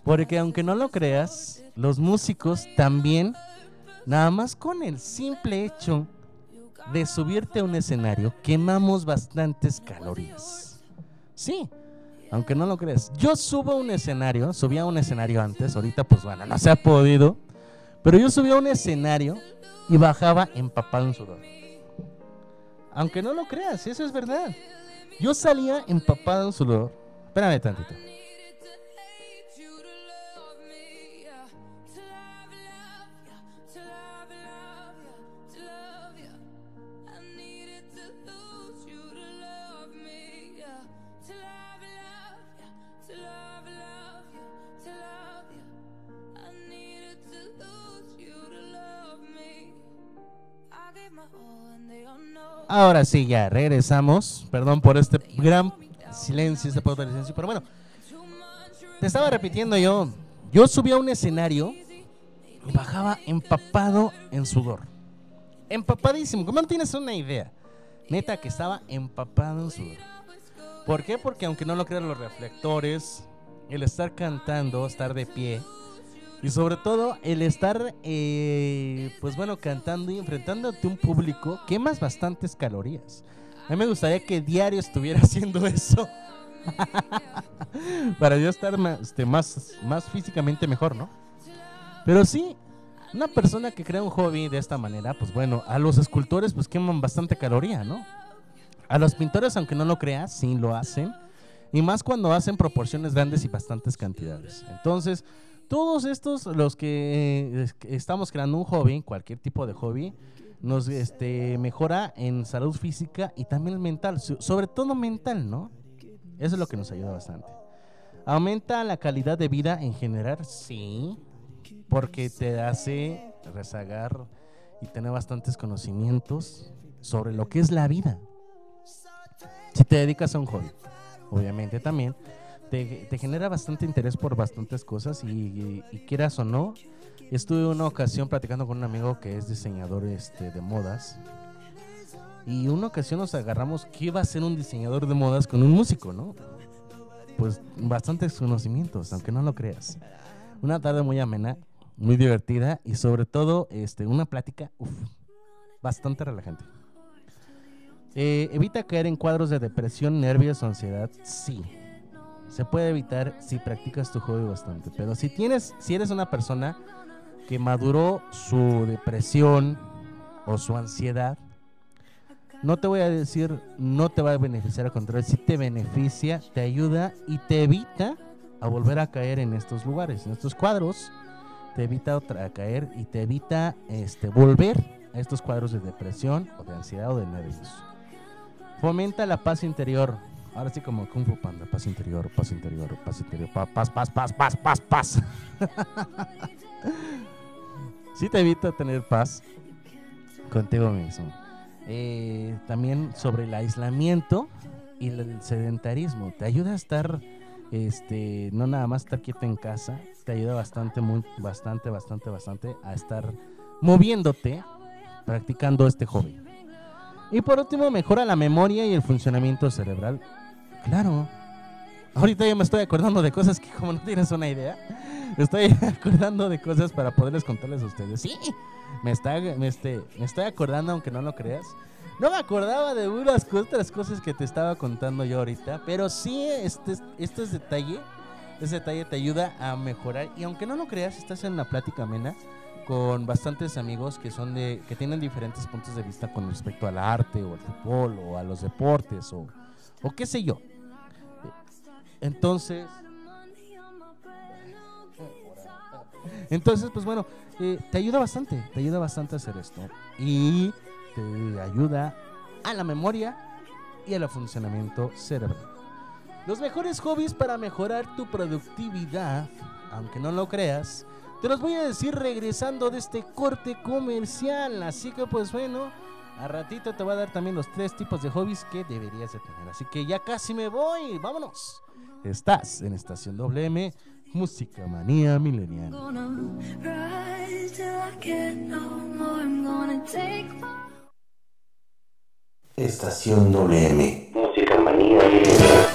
Porque aunque no lo creas, los músicos también, nada más con el simple hecho de subirte a un escenario, quemamos bastantes calorías. Sí, aunque no lo creas. Yo subo a un escenario, subía a un escenario antes, ahorita pues bueno, no se ha podido, pero yo subía a un escenario y bajaba empapado en sudor. Aunque no lo creas, eso es verdad. Yo salía empapado en sudor. Espérame tantito. Ahora sí, ya regresamos. Perdón por este gran silencio, este poco de silencio. Pero bueno, te estaba repitiendo yo. Yo subía a un escenario y bajaba empapado en sudor. Empapadísimo. ¿Cómo no tienes una idea? Neta que estaba empapado en sudor. ¿Por qué? Porque aunque no lo crean los reflectores, el estar cantando, estar de pie, y sobre todo el estar, eh, pues bueno, cantando y enfrentándote a un público, quemas bastantes calorías. A mí me gustaría que diario estuviera haciendo eso. Para yo estar más, este, más, más físicamente mejor, ¿no? Pero sí, una persona que crea un hobby de esta manera, pues bueno, a los escultores pues queman bastante caloría, ¿no? A los pintores, aunque no lo creas, sí lo hacen. Y más cuando hacen proporciones grandes y bastantes cantidades. Entonces, todos estos, los que eh, que estamos creando un hobby, cualquier tipo de hobby, nos este, mejora en salud física y también mental, so- sobre todo mental, ¿no? Eso es lo que nos ayuda bastante. Aumenta la calidad de vida en general, sí, porque te hace rezagar y tener bastantes conocimientos sobre lo que es la vida. Si te dedicas a un hobby, obviamente también te, te genera bastante interés por bastantes cosas y, y- y quieras o no, estuve una ocasión platicando con un amigo que es diseñador este, de modas y una ocasión nos agarramos que iba a ser un diseñador de modas con un músico, ¿no? Pues bastantes conocimientos, aunque no lo creas. Una tarde muy amena, muy divertida y sobre todo este, una plática uf, bastante relajante. Eh, evita caer en cuadros de depresión, nervios ansiedad. Sí. Se puede evitar si practicas tu hobby bastante. Pero si tienes, si eres una persona que maduró su depresión o su ansiedad, no te voy a decir no te va a beneficiar, al contrario, si te beneficia, te ayuda y te evita a volver a caer en estos lugares, en estos cuadros, te evita otra, a caer y te evita este, volver a estos cuadros de depresión o de ansiedad o de nervios. Fomenta la paz interior. Ahora sí como Kung Fu Panda, paz interior, paz interior, paz interior, pa- paz, paz, paz, paz, paz, paz. sí te evita tener paz contigo mismo. Eh, también sobre el aislamiento y el sedentarismo. Te ayuda a estar, este, no nada más estar quieto en casa, te ayuda bastante, muy, bastante, bastante, bastante a estar moviéndote, practicando este hobby. Y por último, mejora la memoria y el funcionamiento cerebral. Claro. Ahorita yo me estoy acordando de cosas que como no tienes una idea, me estoy acordando de cosas para poderles contarles a ustedes. Sí, me, está, me, este, me estoy acordando aunque no lo creas. No me acordaba de unas otras cosas que te estaba contando yo ahorita, pero sí este, este es detalle, ese detalle te ayuda a mejorar y aunque no lo creas, estás en una plática amena con bastantes amigos que son de que tienen diferentes puntos de vista con respecto al arte o al fútbol o a los deportes o, o qué sé yo. Entonces, entonces pues bueno, eh, te ayuda bastante, te ayuda bastante a hacer esto y te ayuda a la memoria y al funcionamiento cerebral. Los mejores hobbies para mejorar tu productividad, aunque no lo creas, te los voy a decir regresando de este corte comercial. Así que pues bueno, a ratito te voy a dar también los tres tipos de hobbies que deberías tener. Así que ya casi me voy. Vámonos. Estás en Estación WM, Música Manía Milenial. Estación WM, Música Manía Milenial.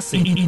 INACE.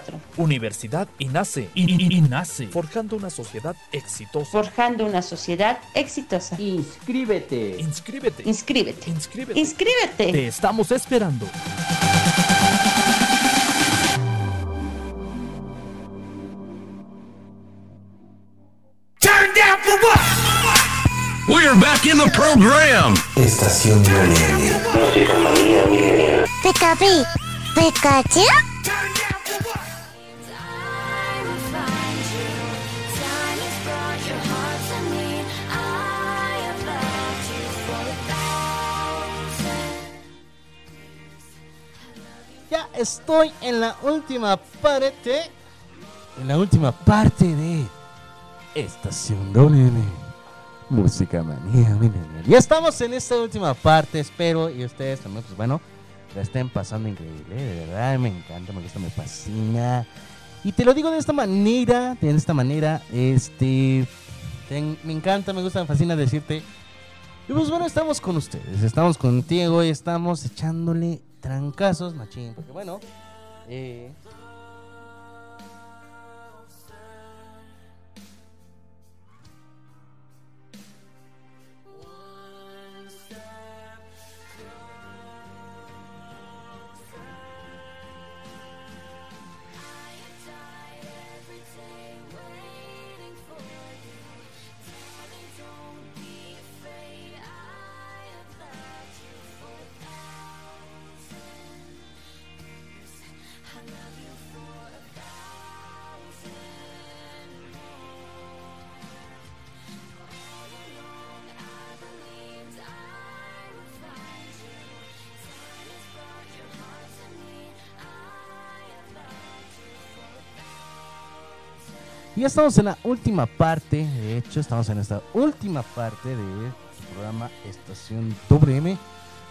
127 1964. Universidad INACE. INACE. Forjando una sociedad exitosa. Forjando una sociedad exitosa. Inscríbete. Inscríbete. Inscríbete. Inscríbete. Inscríbete. Te estamos esperando. Turn down for what? We're back in the program. Estación Millennial. Música Pikachu. Ya estoy en la última parte. En la última parte de Estación WM. Música manía. Ya estamos en esta última parte. Espero y ustedes también, pues bueno, la estén pasando increíble. De verdad, me encanta, me gusta, me fascina. Y te lo digo de esta manera, de esta manera, este, me encanta, me gusta, me fascina decirte. Y pues bueno, estamos con ustedes, estamos contigo y estamos echándole trancazos, machín, porque bueno, eh, Y ya estamos en la última parte, de hecho, estamos en esta última parte de su programa Estación WM,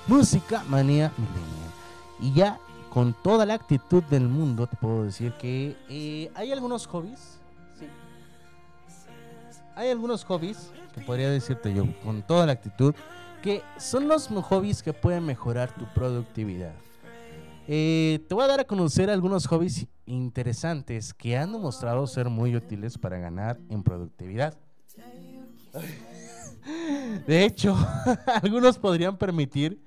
Música Manía Millennial. Y ya con toda la actitud del mundo te puedo decir que eh, hay algunos hobbies, sí. Hay algunos hobbies, que podría decirte yo con toda la actitud, que son los hobbies que pueden mejorar tu productividad. Eh, te voy a dar a conocer algunos hobbies interesantes que han demostrado ser muy útiles para ganar en productividad. De hecho, algunos podrían permitir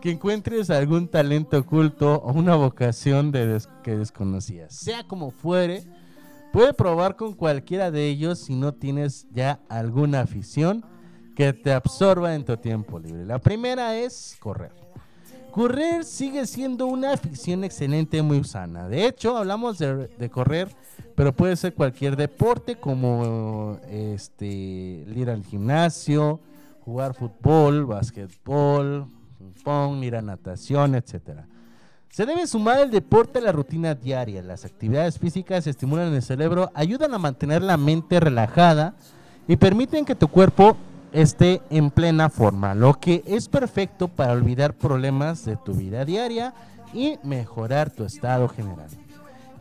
que encuentres algún talento oculto o una vocación de que desconocías. Sea como fuere, puede probar con cualquiera de ellos si no tienes ya alguna afición que te absorba en tu tiempo libre. La primera es correr. Correr sigue siendo una afición excelente, muy sana. De hecho, hablamos de, correr, pero puede ser cualquier deporte como este ir al gimnasio, jugar fútbol, básquetbol, ping pong, ir a natación, etcétera. Se debe sumar el deporte a la rutina diaria. Las actividades físicas estimulan el cerebro, ayudan a mantener la mente relajada y permiten que tu cuerpo esté en plena forma, lo que es perfecto para olvidar problemas de tu vida diaria y mejorar tu estado general.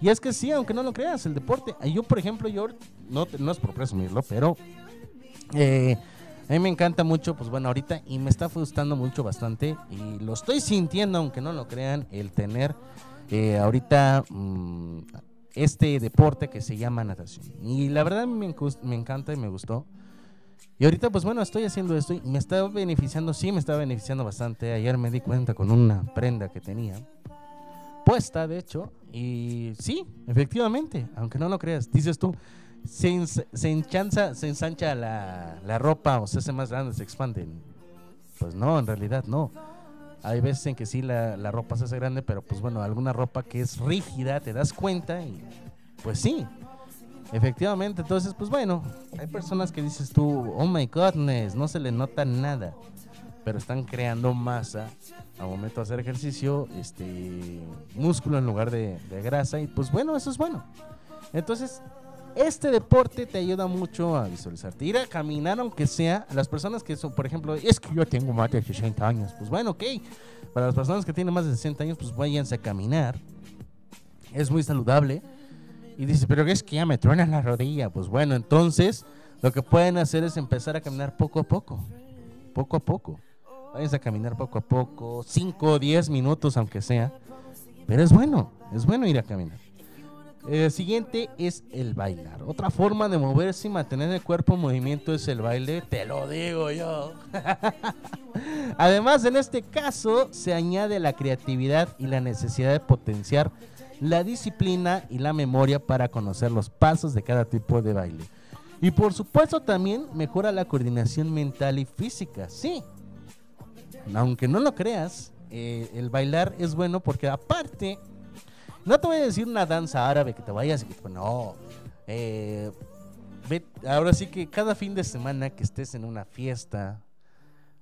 Y es que sí, aunque no lo creas, el deporte, yo por ejemplo, yo no, no es por presumirlo, pero eh, a mí me encanta mucho, pues bueno, ahorita y me está gustando mucho bastante y lo estoy sintiendo, aunque no lo crean, el tener eh, ahorita mm, este deporte que se llama natación. Y la verdad me encanta y me gustó. Y ahorita, pues bueno, estoy haciendo esto y me está beneficiando, sí, me está beneficiando bastante. Ayer me di cuenta con una prenda que tenía. puesta, de hecho. Y sí, efectivamente, aunque no lo creas, dices tú, se, se enchanza, se ensancha la, la ropa o se hace más grande, se expande. Pues no, en realidad no. Hay veces en que sí la, la ropa se hace grande, pero pues bueno, alguna ropa que es rígida, te das cuenta y pues sí, efectivamente. Entonces, pues bueno, hay personas que dices tú, oh my godness, no se le nota nada, pero están creando masa al momento de hacer ejercicio, este músculo en lugar de, de grasa y pues bueno, eso es bueno. Entonces, este deporte te ayuda mucho a visualizarte. Ir a caminar, aunque sea, las personas que son, por ejemplo, es que yo tengo más de 60 años. Pues bueno, ok. Para las personas que tienen más de 60 años, pues váyanse a caminar. Es muy saludable. Y dice, pero es que ya me truena la rodilla. Pues bueno, entonces lo que pueden hacer es empezar a caminar poco a poco. Poco a poco. Váyanse a caminar poco a poco. 5 o 10 minutos, aunque sea. Pero es bueno, es bueno ir a caminar. El siguiente es el bailar. Otra forma de moverse y mantener el cuerpo en movimiento es el baile. Te lo digo yo. Además, en este caso se añade la creatividad y la necesidad de potenciar la disciplina y la memoria para conocer los pasos de cada tipo de baile. Y por supuesto también mejora la coordinación mental y física. Sí. Aunque no lo creas, eh, el bailar es bueno porque aparte no te voy a decir una danza árabe que te vayas y que no. Eh, ve- ahora sí que cada fin de semana que estés en una fiesta,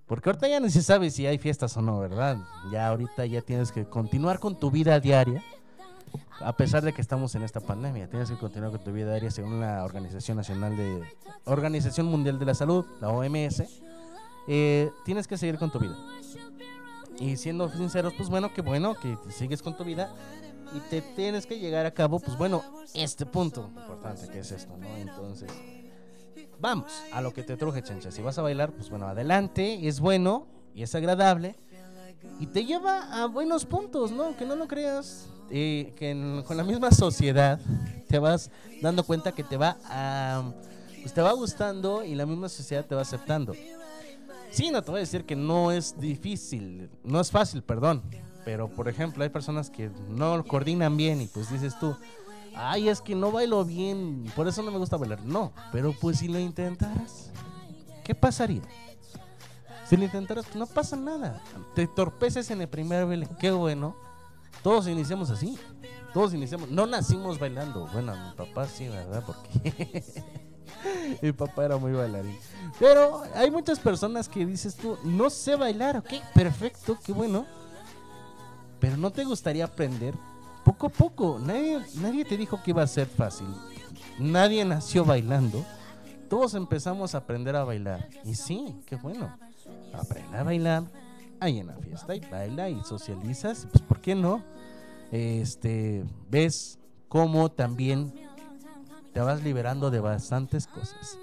porque ahorita ya no se sabe si hay fiestas o no, ¿verdad? Ya ahorita ya tienes que continuar con tu vida diaria, a pesar de que estamos en esta pandemia, tienes que continuar con tu vida diaria según la Organización Nacional de Organización Mundial de la Salud, la OMS. eh, tienes que seguir con tu vida. Y siendo sinceros, pues bueno, que bueno que sigues con tu vida y te tienes que llegar a cabo, pues bueno, este punto importante que es esto, ¿no? Entonces, vamos a lo que te truje, chancha. Si vas a bailar, pues bueno, adelante, es bueno y es agradable y te lleva a buenos puntos, ¿no? Que no lo creas, eh, que con la misma sociedad te vas dando cuenta que te va a, pues te va gustando y la misma sociedad te va aceptando. Sí, no te voy a decir que no es difícil, no es fácil, perdón. Pero, por ejemplo, hay personas que no coordinan bien y pues dices tú, ay, es que no bailo bien, por eso no me gusta bailar. No, pero pues si lo intentaras, ¿qué pasaría? Si lo intentaras, pues no pasa nada. Te torpeces en el primer baile, qué bueno. Todos iniciamos así. Todos iniciamos. No nacimos bailando. Bueno, mi papá sí, ¿verdad? Porque mi papá era muy bailarín. Pero hay muchas personas que dices tú, no sé bailar, ok, perfecto, qué bueno. Pero no te gustaría aprender poco a poco. Nadie, nadie te dijo que iba a ser fácil. Nadie nació bailando. Todos empezamos a aprender a bailar. Y sí, qué bueno. Aprende a bailar ahí en la fiesta y baila y socializas. Pues, ¿por qué no? Este, ves cómo también te vas liberando de bastantes cosas.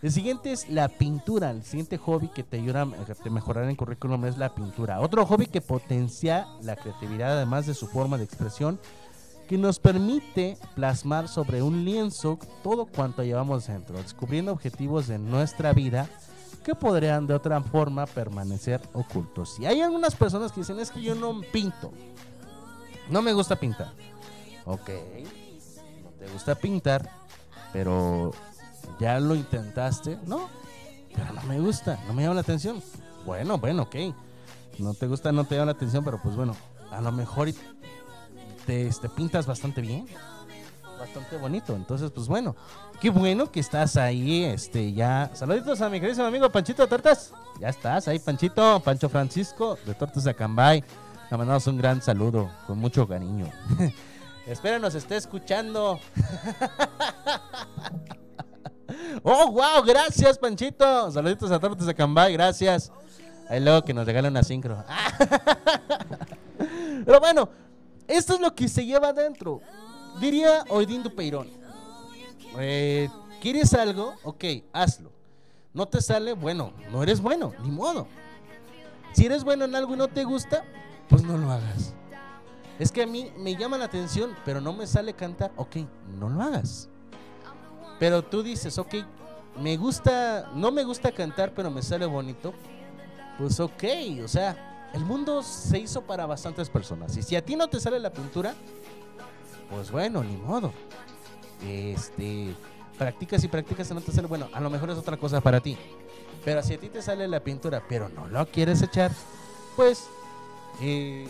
El siguiente es la pintura. El siguiente hobby que te ayuda a mejorar el currículum es la pintura. Otro hobby que potencia la creatividad, además de su forma de expresión, que nos permite plasmar sobre un lienzo todo cuanto llevamos dentro, descubriendo objetivos de nuestra vida podrían de otra forma permanecer ocultos. Y hay algunas personas que dicen, es que yo no pinto, no me gusta pintar. Ok, no te gusta pintar, pero ya lo intentaste, no, pero no me gusta, no me llama la atención. Bueno, bueno, ok, no te gusta, no te llama la atención, pero pues bueno, a lo mejor y te, este, pintas bastante bien, bastante bonito. Entonces, pues bueno, qué bueno que estás ahí, este, ya. Saluditos a mi querido amigo Panchito Tortas. Ya estás ahí, Panchito, Pancho Francisco de Tortas de Acambay. Le mandamos un gran saludo, con mucho cariño. Espero nos esté escuchando. oh, wow, gracias, Panchito. Saluditos a Tortas de Acambay, gracias. Ahí luego que nos regala una sincro. Pero bueno, esto es lo que se lleva adentro. Diría Oidín Dupeirón. Eh, ¿Quieres algo? Ok, hazlo. No te sale, bueno, no eres bueno, ni modo. Si eres bueno en algo y no te gusta, pues no lo hagas. Es que a mí me llama la atención, pero no me sale cantar. Ok, no lo hagas. Pero tú dices, ok, me gusta, no me gusta cantar, pero me sale bonito. Pues ok, o sea, el mundo se hizo para bastantes personas. Y si a ti no te sale la pintura, pues bueno, ni modo. Este, practicas y practicas y no te sale, bueno, a lo mejor es otra cosa para ti. Pero si a ti te sale la pintura, pero no lo quieres echar, pues, eh,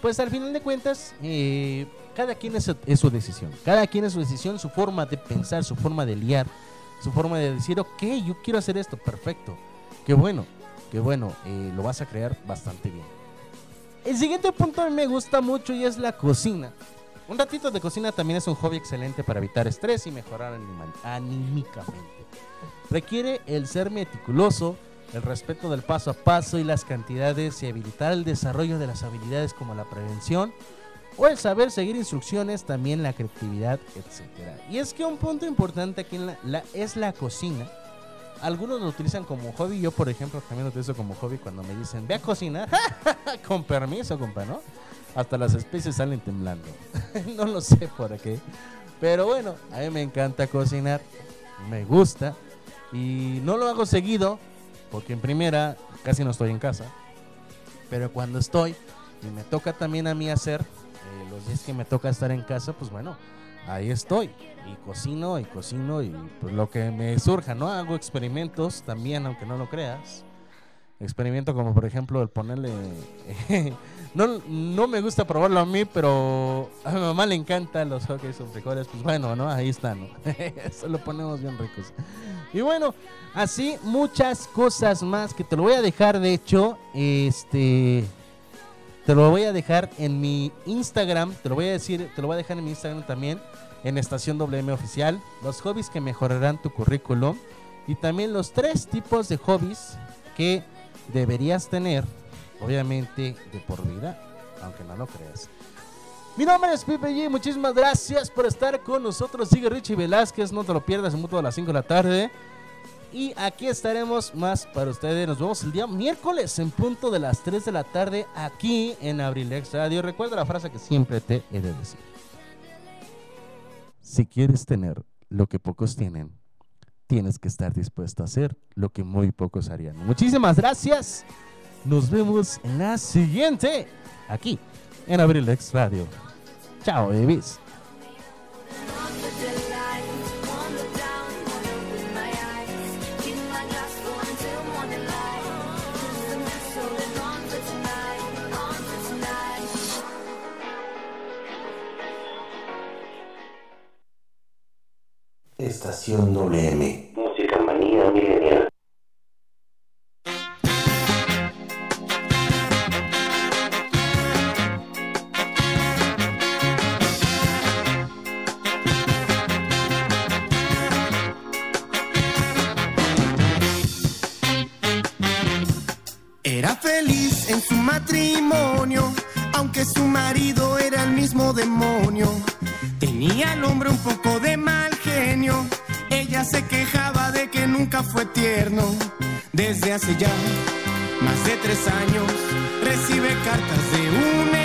pues al final de cuentas, eh, cada quien es, su decisión. Cada quien es su decisión, su forma de pensar, su forma de liar, su forma de decir, ok, yo quiero hacer esto, perfecto. Qué bueno, qué bueno, eh, lo vas a crear bastante bien. El siguiente punto a mí me gusta mucho y es la cocina. Un ratito de cocina también es un hobby excelente para evitar estrés y mejorar anímicamente. Requiere el ser meticuloso, el respeto del paso a paso y las cantidades y habilitar el desarrollo de las habilidades como la prevención o el saber seguir instrucciones, también la creatividad, etc. Y es que un punto importante aquí es la cocina. Algunos lo utilizan como hobby, yo por ejemplo también lo utilizo como hobby cuando me dicen, ve a cocinar, con permiso, compa, ¿no? Hasta las especies salen temblando. no lo sé por qué. Pero bueno, a mí me encanta cocinar, me gusta. Y no lo hago seguido, porque en primera casi no estoy en casa. Pero cuando estoy y me toca también a mí hacer, eh, los días que me toca estar en casa, pues bueno, ahí estoy. Y cocino y cocino y pues lo que me surja, ¿no? Hago experimentos también, aunque no lo creas. Experimento como por ejemplo el ponerle... no, no me gusta probarlo a mí, pero a mi mamá le encantan los hotcakes o frijoles. Pues bueno, ¿no? Ahí están, ¿no? Eso lo ponemos bien ricos. Y bueno, así muchas cosas más que te lo voy a dejar, de hecho, este... Te lo voy a dejar en mi Instagram, te lo voy a decir, te lo voy a dejar en mi Instagram también, en Estación WM Oficial, los hobbies que mejorarán tu currículum y también los tres tipos de hobbies que deberías tener, obviamente, de por vida, aunque no lo creas. Mi nombre es Pipe G, muchísimas gracias por estar con nosotros. Sigue Richie Velázquez, no te lo pierdas, en a las 5 de la tarde. Y aquí estaremos más para ustedes. Nos vemos el día miércoles en punto de las 3 de la tarde aquí en Abrilex Radio. Recuerda la frase que siempre te he de decir. Si quieres tener lo que pocos tienen, tienes que estar dispuesto a hacer lo que muy pocos harían. Muchísimas gracias. Nos vemos en la siguiente aquí en Abrilex Radio. Chao, babies. Estación WM. Música manía milenial. Era feliz en su matrimonio, aunque su marido era el mismo demonio. Tenía al hombre un poco de mal se quejaba de que nunca fue tierno. Desde hace ya más de tres años recibe cartas de un